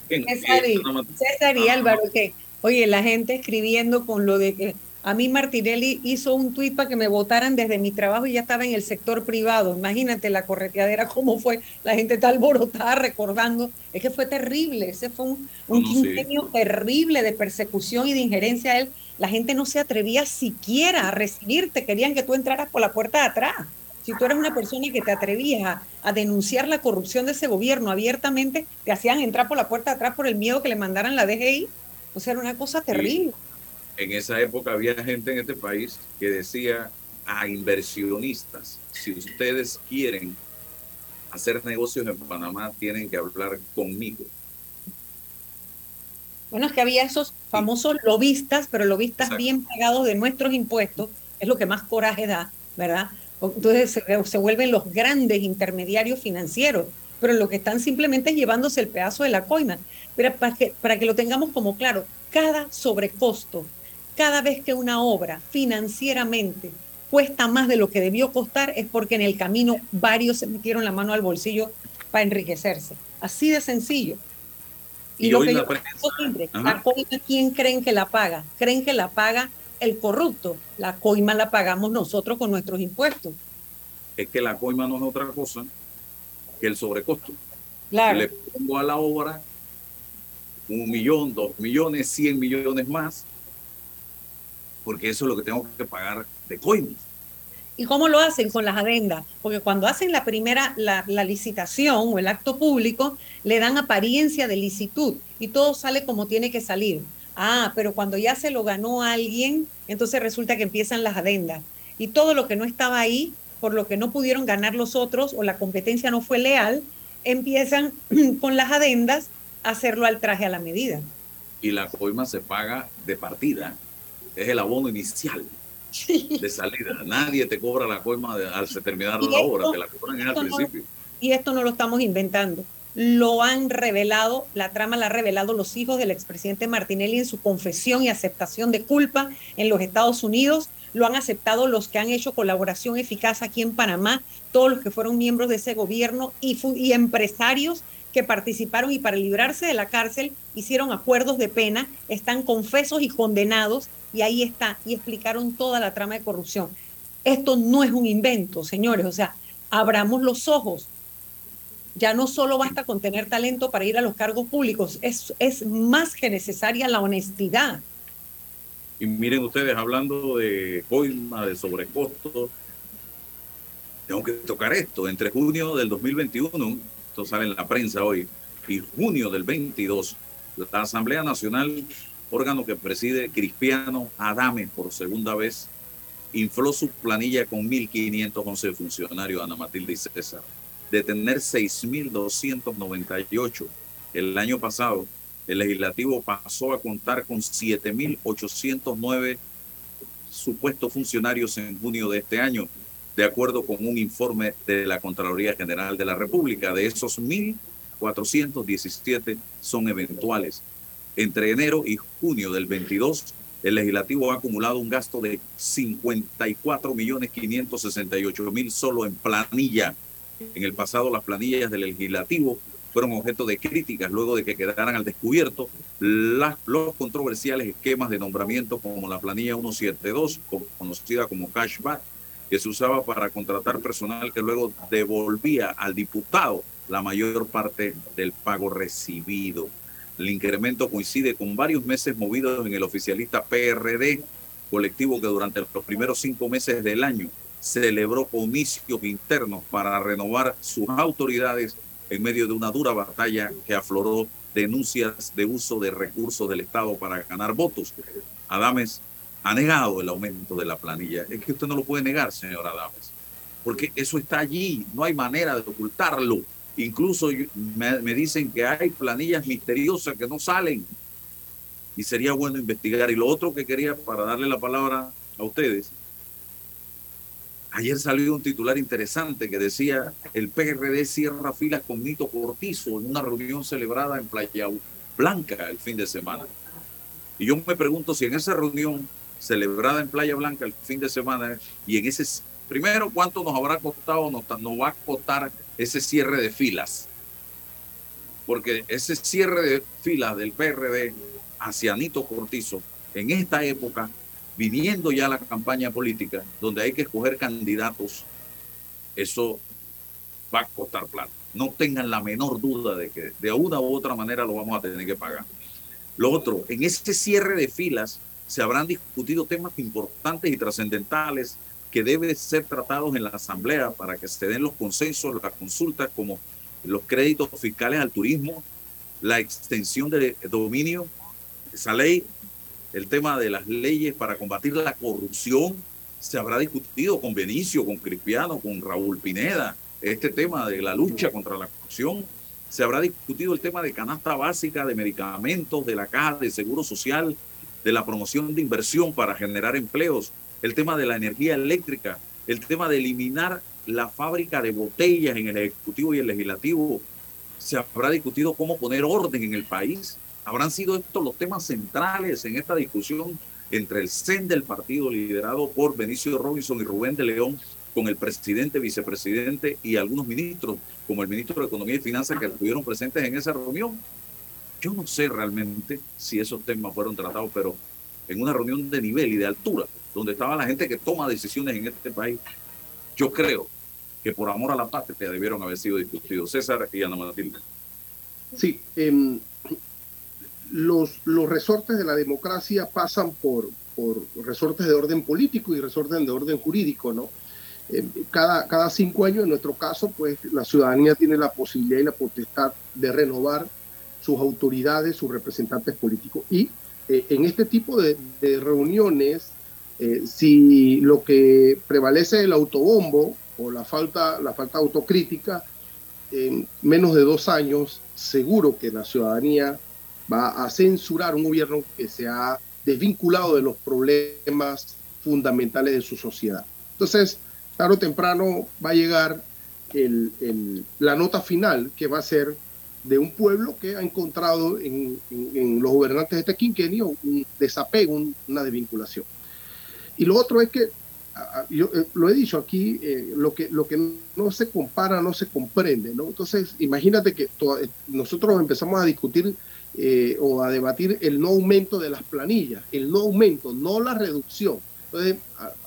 César y, César y Álvaro, que, oye, la gente escribiendo con lo de que a mí Martinelli hizo un tuit para que me votaran desde mi trabajo y ya estaba en el sector privado. Imagínate la correteadera, cómo fue. La gente está alborotada recordando. Es que fue terrible. Ese fue un, un no, quinquenio sí. terrible de persecución y de injerencia a él. La gente no se atrevía siquiera a recibirte. Querían que tú entraras por la puerta de atrás. Si tú eres una persona que te atrevías a, a, denunciar la corrupción de ese gobierno abiertamente, te hacían entrar por la puerta de atrás por el miedo que le mandaran la DGI. O sea, era una cosa terrible. Sí en esa época había gente en este país que decía a inversionistas, si ustedes quieren hacer negocios en Panamá, tienen que hablar conmigo. Bueno, es que había esos famosos lobistas, pero lobistas Exacto. bien pagados de nuestros impuestos, es lo que más coraje da, ¿verdad? Entonces se, se vuelven los grandes intermediarios financieros, pero lo que están simplemente es llevándose el pedazo de la coima. Pero para que, para que lo tengamos como claro, cada sobrecosto cada vez que una obra financieramente cuesta más de lo que debió costar es porque en el camino varios se metieron la mano al bolsillo para enriquecerse. Así de sencillo. Y, y lo que yo siempre, la coima, ¿quién creen que la paga? ¿Creen que la paga el corrupto? La coima la pagamos nosotros con nuestros impuestos. Es que la coima no es otra cosa que el sobrecosto. Claro. Le pongo a la obra un millón, dos millones, cien millones más porque eso es lo que tengo que pagar de coimas. ¿Y cómo lo hacen con las adendas? Porque cuando hacen la primera, la, la, licitación o el acto público, le dan apariencia de licitud y todo sale como tiene que salir. Ah, pero cuando ya se lo ganó alguien, entonces resulta que empiezan las adendas. Y todo lo que no estaba ahí, por lo que no pudieron ganar los otros o la competencia no fue leal, empiezan con las adendas a hacerlo al traje a la medida. Y la coima se paga de partida es el abono inicial de salida. Nadie te cobra la coima de, al terminar la obra, te la cobran al principio. No, y esto no lo estamos inventando. Lo han revelado, la trama la han revelado los hijos del expresidente Martinelli en su confesión y aceptación de culpa en los Estados Unidos. Lo han aceptado los que han hecho colaboración eficaz aquí en Panamá, todos los que fueron miembros de ese gobierno y, y empresarios que participaron y para librarse de la cárcel hicieron acuerdos de pena, están confesos y condenados y ahí está, y explicaron toda la trama de corrupción. Esto no es un invento, señores, o sea, abramos los ojos. Ya no solo basta con tener talento para ir a los cargos públicos, es, es más que necesaria la honestidad. Y miren ustedes, hablando de coima, de sobrecosto, tengo que tocar esto. Entre junio del 2021, esto sale en la prensa hoy, y junio del 22, la Asamblea Nacional órgano que preside Cristiano Adame por segunda vez, infló su planilla con 1.511 funcionarios, Ana Matilde y César. De tener 6.298 el año pasado, el legislativo pasó a contar con 7.809 supuestos funcionarios en junio de este año, de acuerdo con un informe de la Contraloría General de la República. De esos 1.417 son eventuales. Entre enero y junio del 22, el legislativo ha acumulado un gasto de 54 millones 568 mil solo en planilla. En el pasado, las planillas del legislativo fueron objeto de críticas luego de que quedaran al descubierto las, los controversiales esquemas de nombramiento como la planilla 172, conocida como cashback, que se usaba para contratar personal que luego devolvía al diputado la mayor parte del pago recibido. El incremento coincide con varios meses movidos en el oficialista PRD, colectivo que durante los primeros cinco meses del año celebró comicios internos para renovar sus autoridades en medio de una dura batalla que afloró denuncias de uso de recursos del Estado para ganar votos. Adames ha negado el aumento de la planilla. Es que usted no lo puede negar, señor Adames, porque eso está allí, no hay manera de ocultarlo. Incluso me, me dicen que hay planillas misteriosas que no salen y sería bueno investigar. Y lo otro que quería para darle la palabra a ustedes Ayer salió un titular interesante que decía el PRD cierra filas con Nito Cortizo en una reunión celebrada en Playa Blanca el fin de semana. Y yo me pregunto si en esa reunión celebrada en Playa Blanca el fin de semana y en ese primero cuánto nos habrá costado nos, nos va a costar ese cierre de filas. Porque ese cierre de filas del PRD hacia Nito Cortizo en esta época viniendo ya la campaña política, donde hay que escoger candidatos, eso va a costar plata. No tengan la menor duda de que de una u otra manera lo vamos a tener que pagar. Lo otro, en este cierre de filas se habrán discutido temas importantes y trascendentales que deben ser tratados en la Asamblea para que se den los consensos, las consultas, como los créditos fiscales al turismo, la extensión de dominio. Esa ley el tema de las leyes para combatir la corrupción se habrá discutido con Benicio, con Cristiano, con Raúl Pineda. Este tema de la lucha contra la corrupción se habrá discutido el tema de canasta básica de medicamentos, de la caja de seguro social, de la promoción de inversión para generar empleos, el tema de la energía eléctrica, el tema de eliminar la fábrica de botellas en el Ejecutivo y el Legislativo. Se habrá discutido cómo poner orden en el país habrán sido estos los temas centrales en esta discusión entre el CEN del partido liderado por Benicio Robinson y Rubén de León con el presidente, vicepresidente y algunos ministros, como el ministro de Economía y Finanzas que estuvieron presentes en esa reunión. Yo no sé realmente si esos temas fueron tratados, pero en una reunión de nivel y de altura, donde estaba la gente que toma decisiones en este país, yo creo que por amor a la patria debieron haber sido discutidos. César y Ana Matilde. Sí, eh, los, los resortes de la democracia pasan por, por resortes de orden político y resortes de orden jurídico, ¿no? Eh, cada, cada cinco años, en nuestro caso, pues la ciudadanía tiene la posibilidad y la potestad de renovar sus autoridades, sus representantes políticos. Y eh, en este tipo de, reuniones, eh, si lo que prevalece es el autobombo o la falta, la falta de autocrítica, en menos de dos años, seguro que la ciudadanía va a censurar un gobierno que se ha desvinculado de los problemas fundamentales de su sociedad. Entonces, tarde o temprano va a llegar la nota final que va a ser de un pueblo que ha encontrado en, los gobernantes de este quinquenio un desapego, una desvinculación. Y lo otro es que, yo eh, lo he dicho aquí, eh, lo, que, lo que no se compara no se comprende, ¿no? Entonces, imagínate que nosotros empezamos a discutir eh, o a debatir el no aumento de las planillas, el no aumento, no la reducción. Entonces,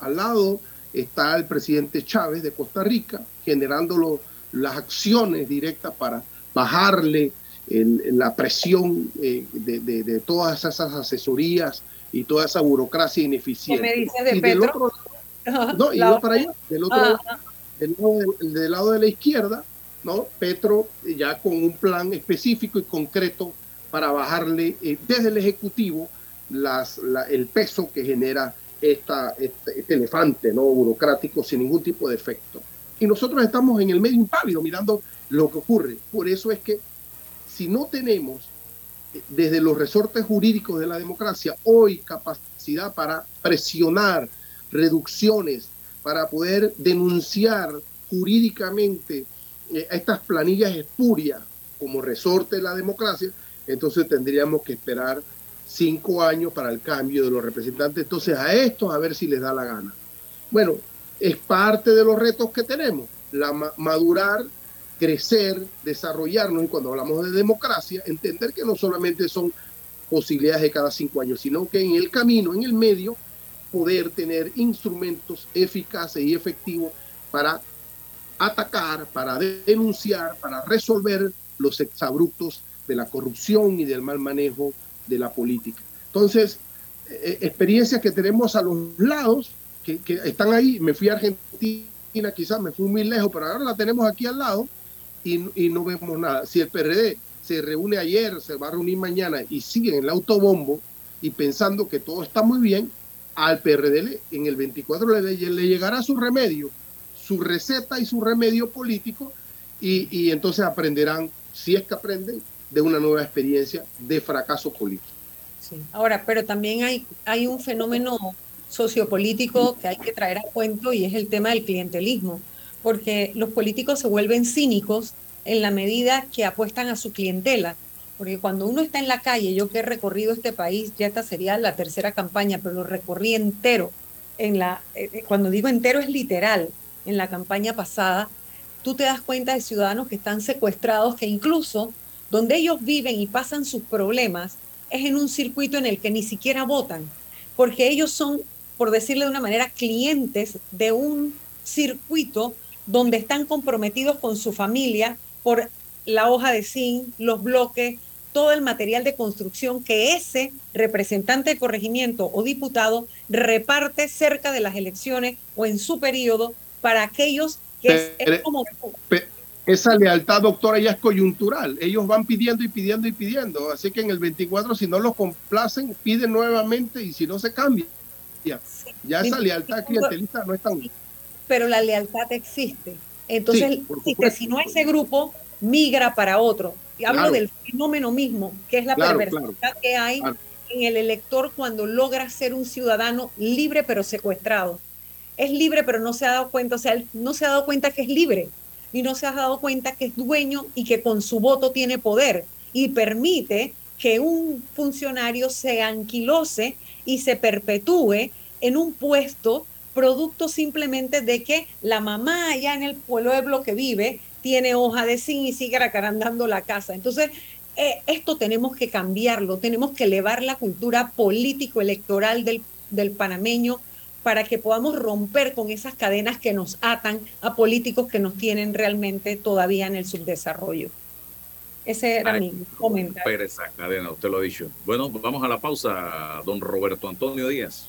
al lado está el presidente Chávez de Costa Rica generando las acciones directas para bajarle la presión eh, de, todas esas asesorías y toda esa burocracia ineficiente. ¿Qué me dices de y Del otro, no, y para allá, del otro lado, del lado de la izquierda, ¿no? Petro ya con un plan específico y concreto para bajarle eh, desde el Ejecutivo las, el peso que genera esta, este, este, elefante ¿no? burocrático sin ningún tipo de efecto. Y nosotros estamos en el medio impávido mirando lo que ocurre. Por eso es que si no tenemos eh, desde los resortes jurídicos de la democracia hoy capacidad para presionar reducciones, para poder denunciar jurídicamente eh, estas planillas espurias como resorte de la democracia, entonces tendríamos que esperar cinco años para el cambio de los representantes. Entonces a estos a ver si les da la gana. Bueno, es parte de los retos que tenemos, la madurar crecer, desarrollarnos y cuando hablamos de democracia, entender que no solamente son posibilidades de cada cinco años, sino que en el camino, en el medio, poder tener instrumentos eficaces y efectivos para atacar, para denunciar, para resolver los exabruptos de la corrupción y del mal manejo de la política. Entonces, eh, eh, experiencias que tenemos a los lados, que, que, están ahí, me fui a Argentina, quizás me fui muy lejos, pero ahora la tenemos aquí al lado y, y no vemos nada. Si el PRD se reúne ayer, se va a reunir mañana y sigue en el autobombo y pensando que todo está muy bien, al PRD en el 24 le, le llegará su remedio, su receta y su remedio político y, entonces aprenderán, si es que aprenden, de una nueva experiencia de fracaso político. Ahora, pero también hay, hay un fenómeno sociopolítico que hay que traer a cuento y es el tema del clientelismo, porque los políticos se vuelven cínicos en la medida que apuestan a su clientela. Porque cuando uno está en la calle, yo que he recorrido este país, ya esta sería la tercera campaña, pero lo recorrí entero. En la, eh, cuando digo entero es literal. En la campaña pasada, tú te das cuenta de ciudadanos que están secuestrados, que incluso donde ellos viven y pasan sus problemas, es en un circuito en el que ni siquiera votan, porque ellos son, por decirle de una manera, clientes de un circuito donde están comprometidos con su familia por la hoja de zinc, los bloques, todo el material de construcción que ese representante de corregimiento o diputado reparte cerca de las elecciones o en su periodo para aquellos que pero, es, como... Esa lealtad, doctora, ya es coyuntural. Ellos van pidiendo y pidiendo y pidiendo. Así que en el 24, si no los complacen, piden nuevamente y si no se cambia. Ya, ya esa lealtad clientelista no es tan... Pero la lealtad existe. Entonces, sí, si no ese grupo, migra para otro. Y hablo claro. del fenómeno mismo, que es la claro, perversidad claro. que hay en el elector cuando logra ser un ciudadano libre pero secuestrado. Es libre pero no se ha dado cuenta, o sea, no se ha dado cuenta que es libre y no se ha dado cuenta que es dueño y que con su voto tiene poder y permite que un funcionario se anquilose y se perpetúe en un puesto producto simplemente de que la mamá allá en el pueblo que vive tiene hoja de zinc y sigue acarandando la casa. Entonces, eh, esto tenemos que cambiarlo, tenemos que elevar la cultura político-electoral del, del panameño para que podamos romper con esas cadenas que nos atan a políticos que nos tienen realmente todavía en el subdesarrollo. Ese era Ay, mi comentario. Esa cadena, usted lo ha dicho. Bueno, vamos a la pausa, don Roberto Antonio Díaz.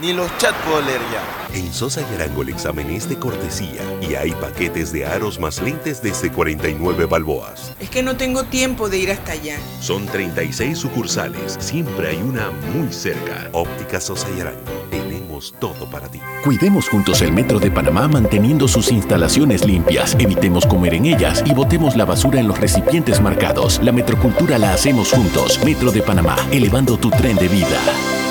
Ni los chats puedo leer ya. En Sosa y Arango el examen es de cortesía y hay paquetes de aros más lentes desde 49 balboas. Es que no tengo tiempo de ir hasta allá. Son 36 sucursales, siempre hay una muy cerca. Óptica Sosa y Arango, tenemos todo para ti. Cuidemos juntos el Metro de Panamá manteniendo sus instalaciones limpias, evitemos comer en ellas y botemos la basura en los recipientes marcados. La metrocultura la hacemos juntos. Metro de Panamá, elevando tu tren de vida.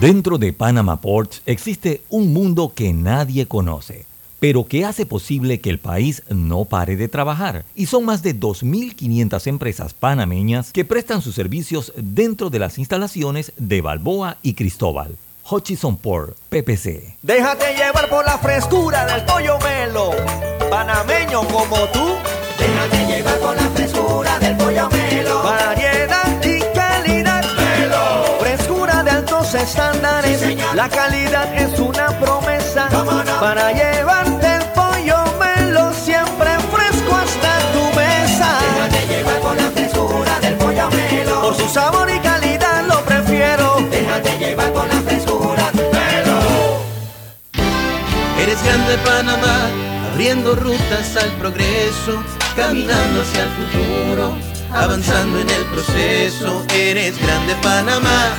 Dentro de Panama Ports existe un mundo que nadie conoce, pero que hace posible que el país no pare de trabajar. Y son más de 2.500 empresas panameñas que prestan sus servicios dentro de las instalaciones de Balboa y Cristóbal. Hutchison Port, PPC. Déjate llevar por la frescura del pollo melo, panameño como tú. Déjate llevar por la frescura del pollo melo. La calidad es una promesa para llevarte el pollo melo siempre fresco hasta tu mesa. Déjate llevar por la frescura del pollo melo. Por su sabor y calidad lo prefiero. Déjate llevar por la frescura melo. Eres grande Panamá, abriendo rutas al progreso, caminando hacia el futuro, avanzando en el proceso. Eres grande Panamá,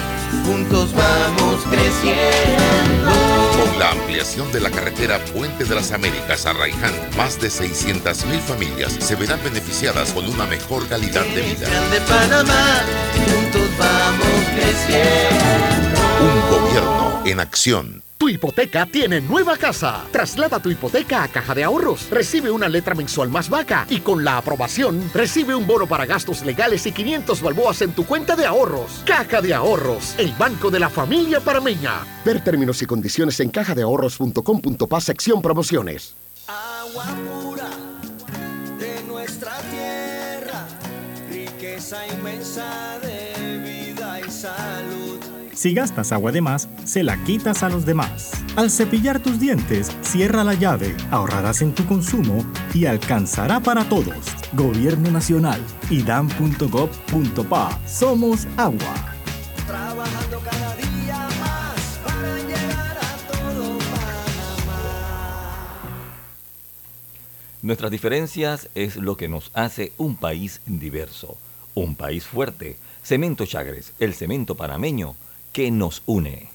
juntos vamos creciendo. Con la ampliación de la carretera Puente de las Américas a Raiján, más de 600.000 familias se verán beneficiadas con una mejor calidad de vida. grande Panamá, juntos vamos creciendo. Un gobierno en acción. Tu hipoteca tiene nueva casa. Traslada tu hipoteca a Caja de Ahorros. Recibe una letra mensual más vaca y con la aprobación recibe un bono para gastos legales y 500 balboas en tu cuenta de ahorros. Caja de Ahorros, el banco de la familia parameña. Ver términos y condiciones en cajadeahorros.com.pa sección promociones. Agua pura de nuestra tierra, riqueza inmensa Si gastas agua de más, se la quitas a los demás. Al cepillar tus dientes, cierra la llave, ahorrarás en tu consumo y alcanzará para todos. Gobierno Nacional, idam.gov.pa. Somos agua. Trabajando cada día más para llegar a todo Nuestras diferencias es lo que nos hace un país diverso, un país fuerte. Cemento Chagres, el cemento panameño que nos une.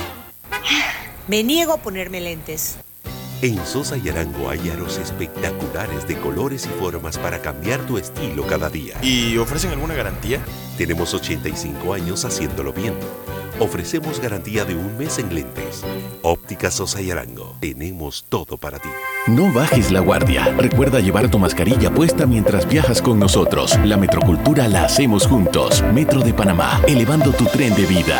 Me niego a ponerme lentes. En Sosa y Arango hay aros espectaculares de colores y formas para cambiar tu estilo cada día. ¿Y ofrecen alguna garantía? Tenemos 85 años haciéndolo bien. Ofrecemos garantía de un mes en lentes. Óptica Sosa y Arango. Tenemos todo para ti. No bajes la guardia. Recuerda llevar tu mascarilla puesta mientras viajas con nosotros. La metrocultura la hacemos juntos. Metro de Panamá, elevando tu tren de vida.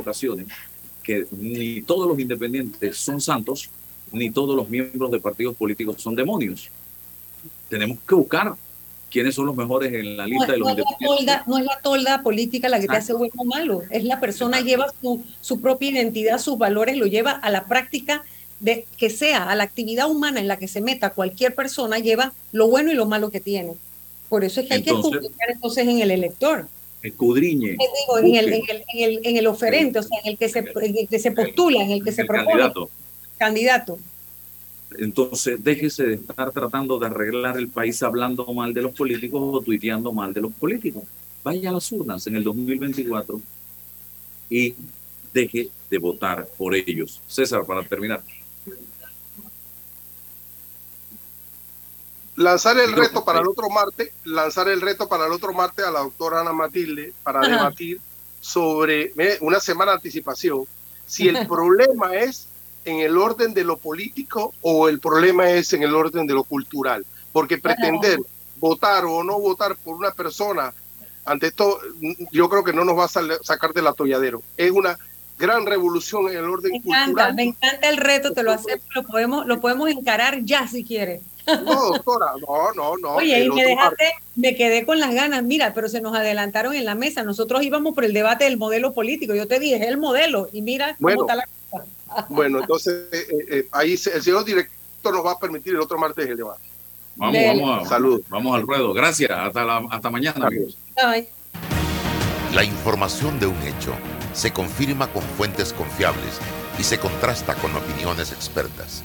Ocasiones que ni todos los independientes son santos, ni todos los miembros de partidos políticos son demonios. Tenemos que buscar quiénes son los mejores en la lista no, de los no es la independientes. tolda, no es la tolda política la que te hace bueno o malo, es la persona que lleva su, su propia identidad, sus valores, lo lleva a la práctica de que sea, a la actividad humana en la que se meta cualquier persona, lleva lo bueno y lo malo que tiene. Por eso es que hay Entonces- que publicar entonces en el elector. Escudriñe. Digo, en el, en, el, en, el, en el oferente, o sea, en el que se, que se postula, en el que se propone candidato. candidato. Entonces, déjese de estar tratando de arreglar el país hablando mal de los políticos o tuiteando mal de los políticos. Vaya a las urnas en el 2024 y deje de votar por ellos. César, para terminar. Lanzar el reto para eh, el otro martes, lanzar el reto para el otro martes a la doctora Ana Matilde para Ajá. debatir sobre una semana de anticipación si el problema es en el orden de lo político o el problema es en el orden de lo cultural, porque pretender votar o no votar por una persona ante esto yo creo que no nos va a sacar del atolladero. Es una gran revolución en el orden Me encanta, cultural. me encanta el reto, te lo acepto, lo podemos, lo podemos encarar ya si quieres. No, doctora, no, no, no. Oye, y me dejaste, me quedé con las ganas, mira, pero se nos adelantaron en la mesa. Nosotros íbamos por el debate del modelo político. Yo te dije, es el modelo, y mira Bueno. cómo está la cosa. Bueno, entonces eh, eh, ahí se- el señor director nos va a permitir el otro martes el debate. Vamos, vamos, a, Salud. vamos al ruedo. Gracias. Hasta, la, hasta mañana, amigos. La información de un hecho se confirma con fuentes confiables y se contrasta con opiniones expertas.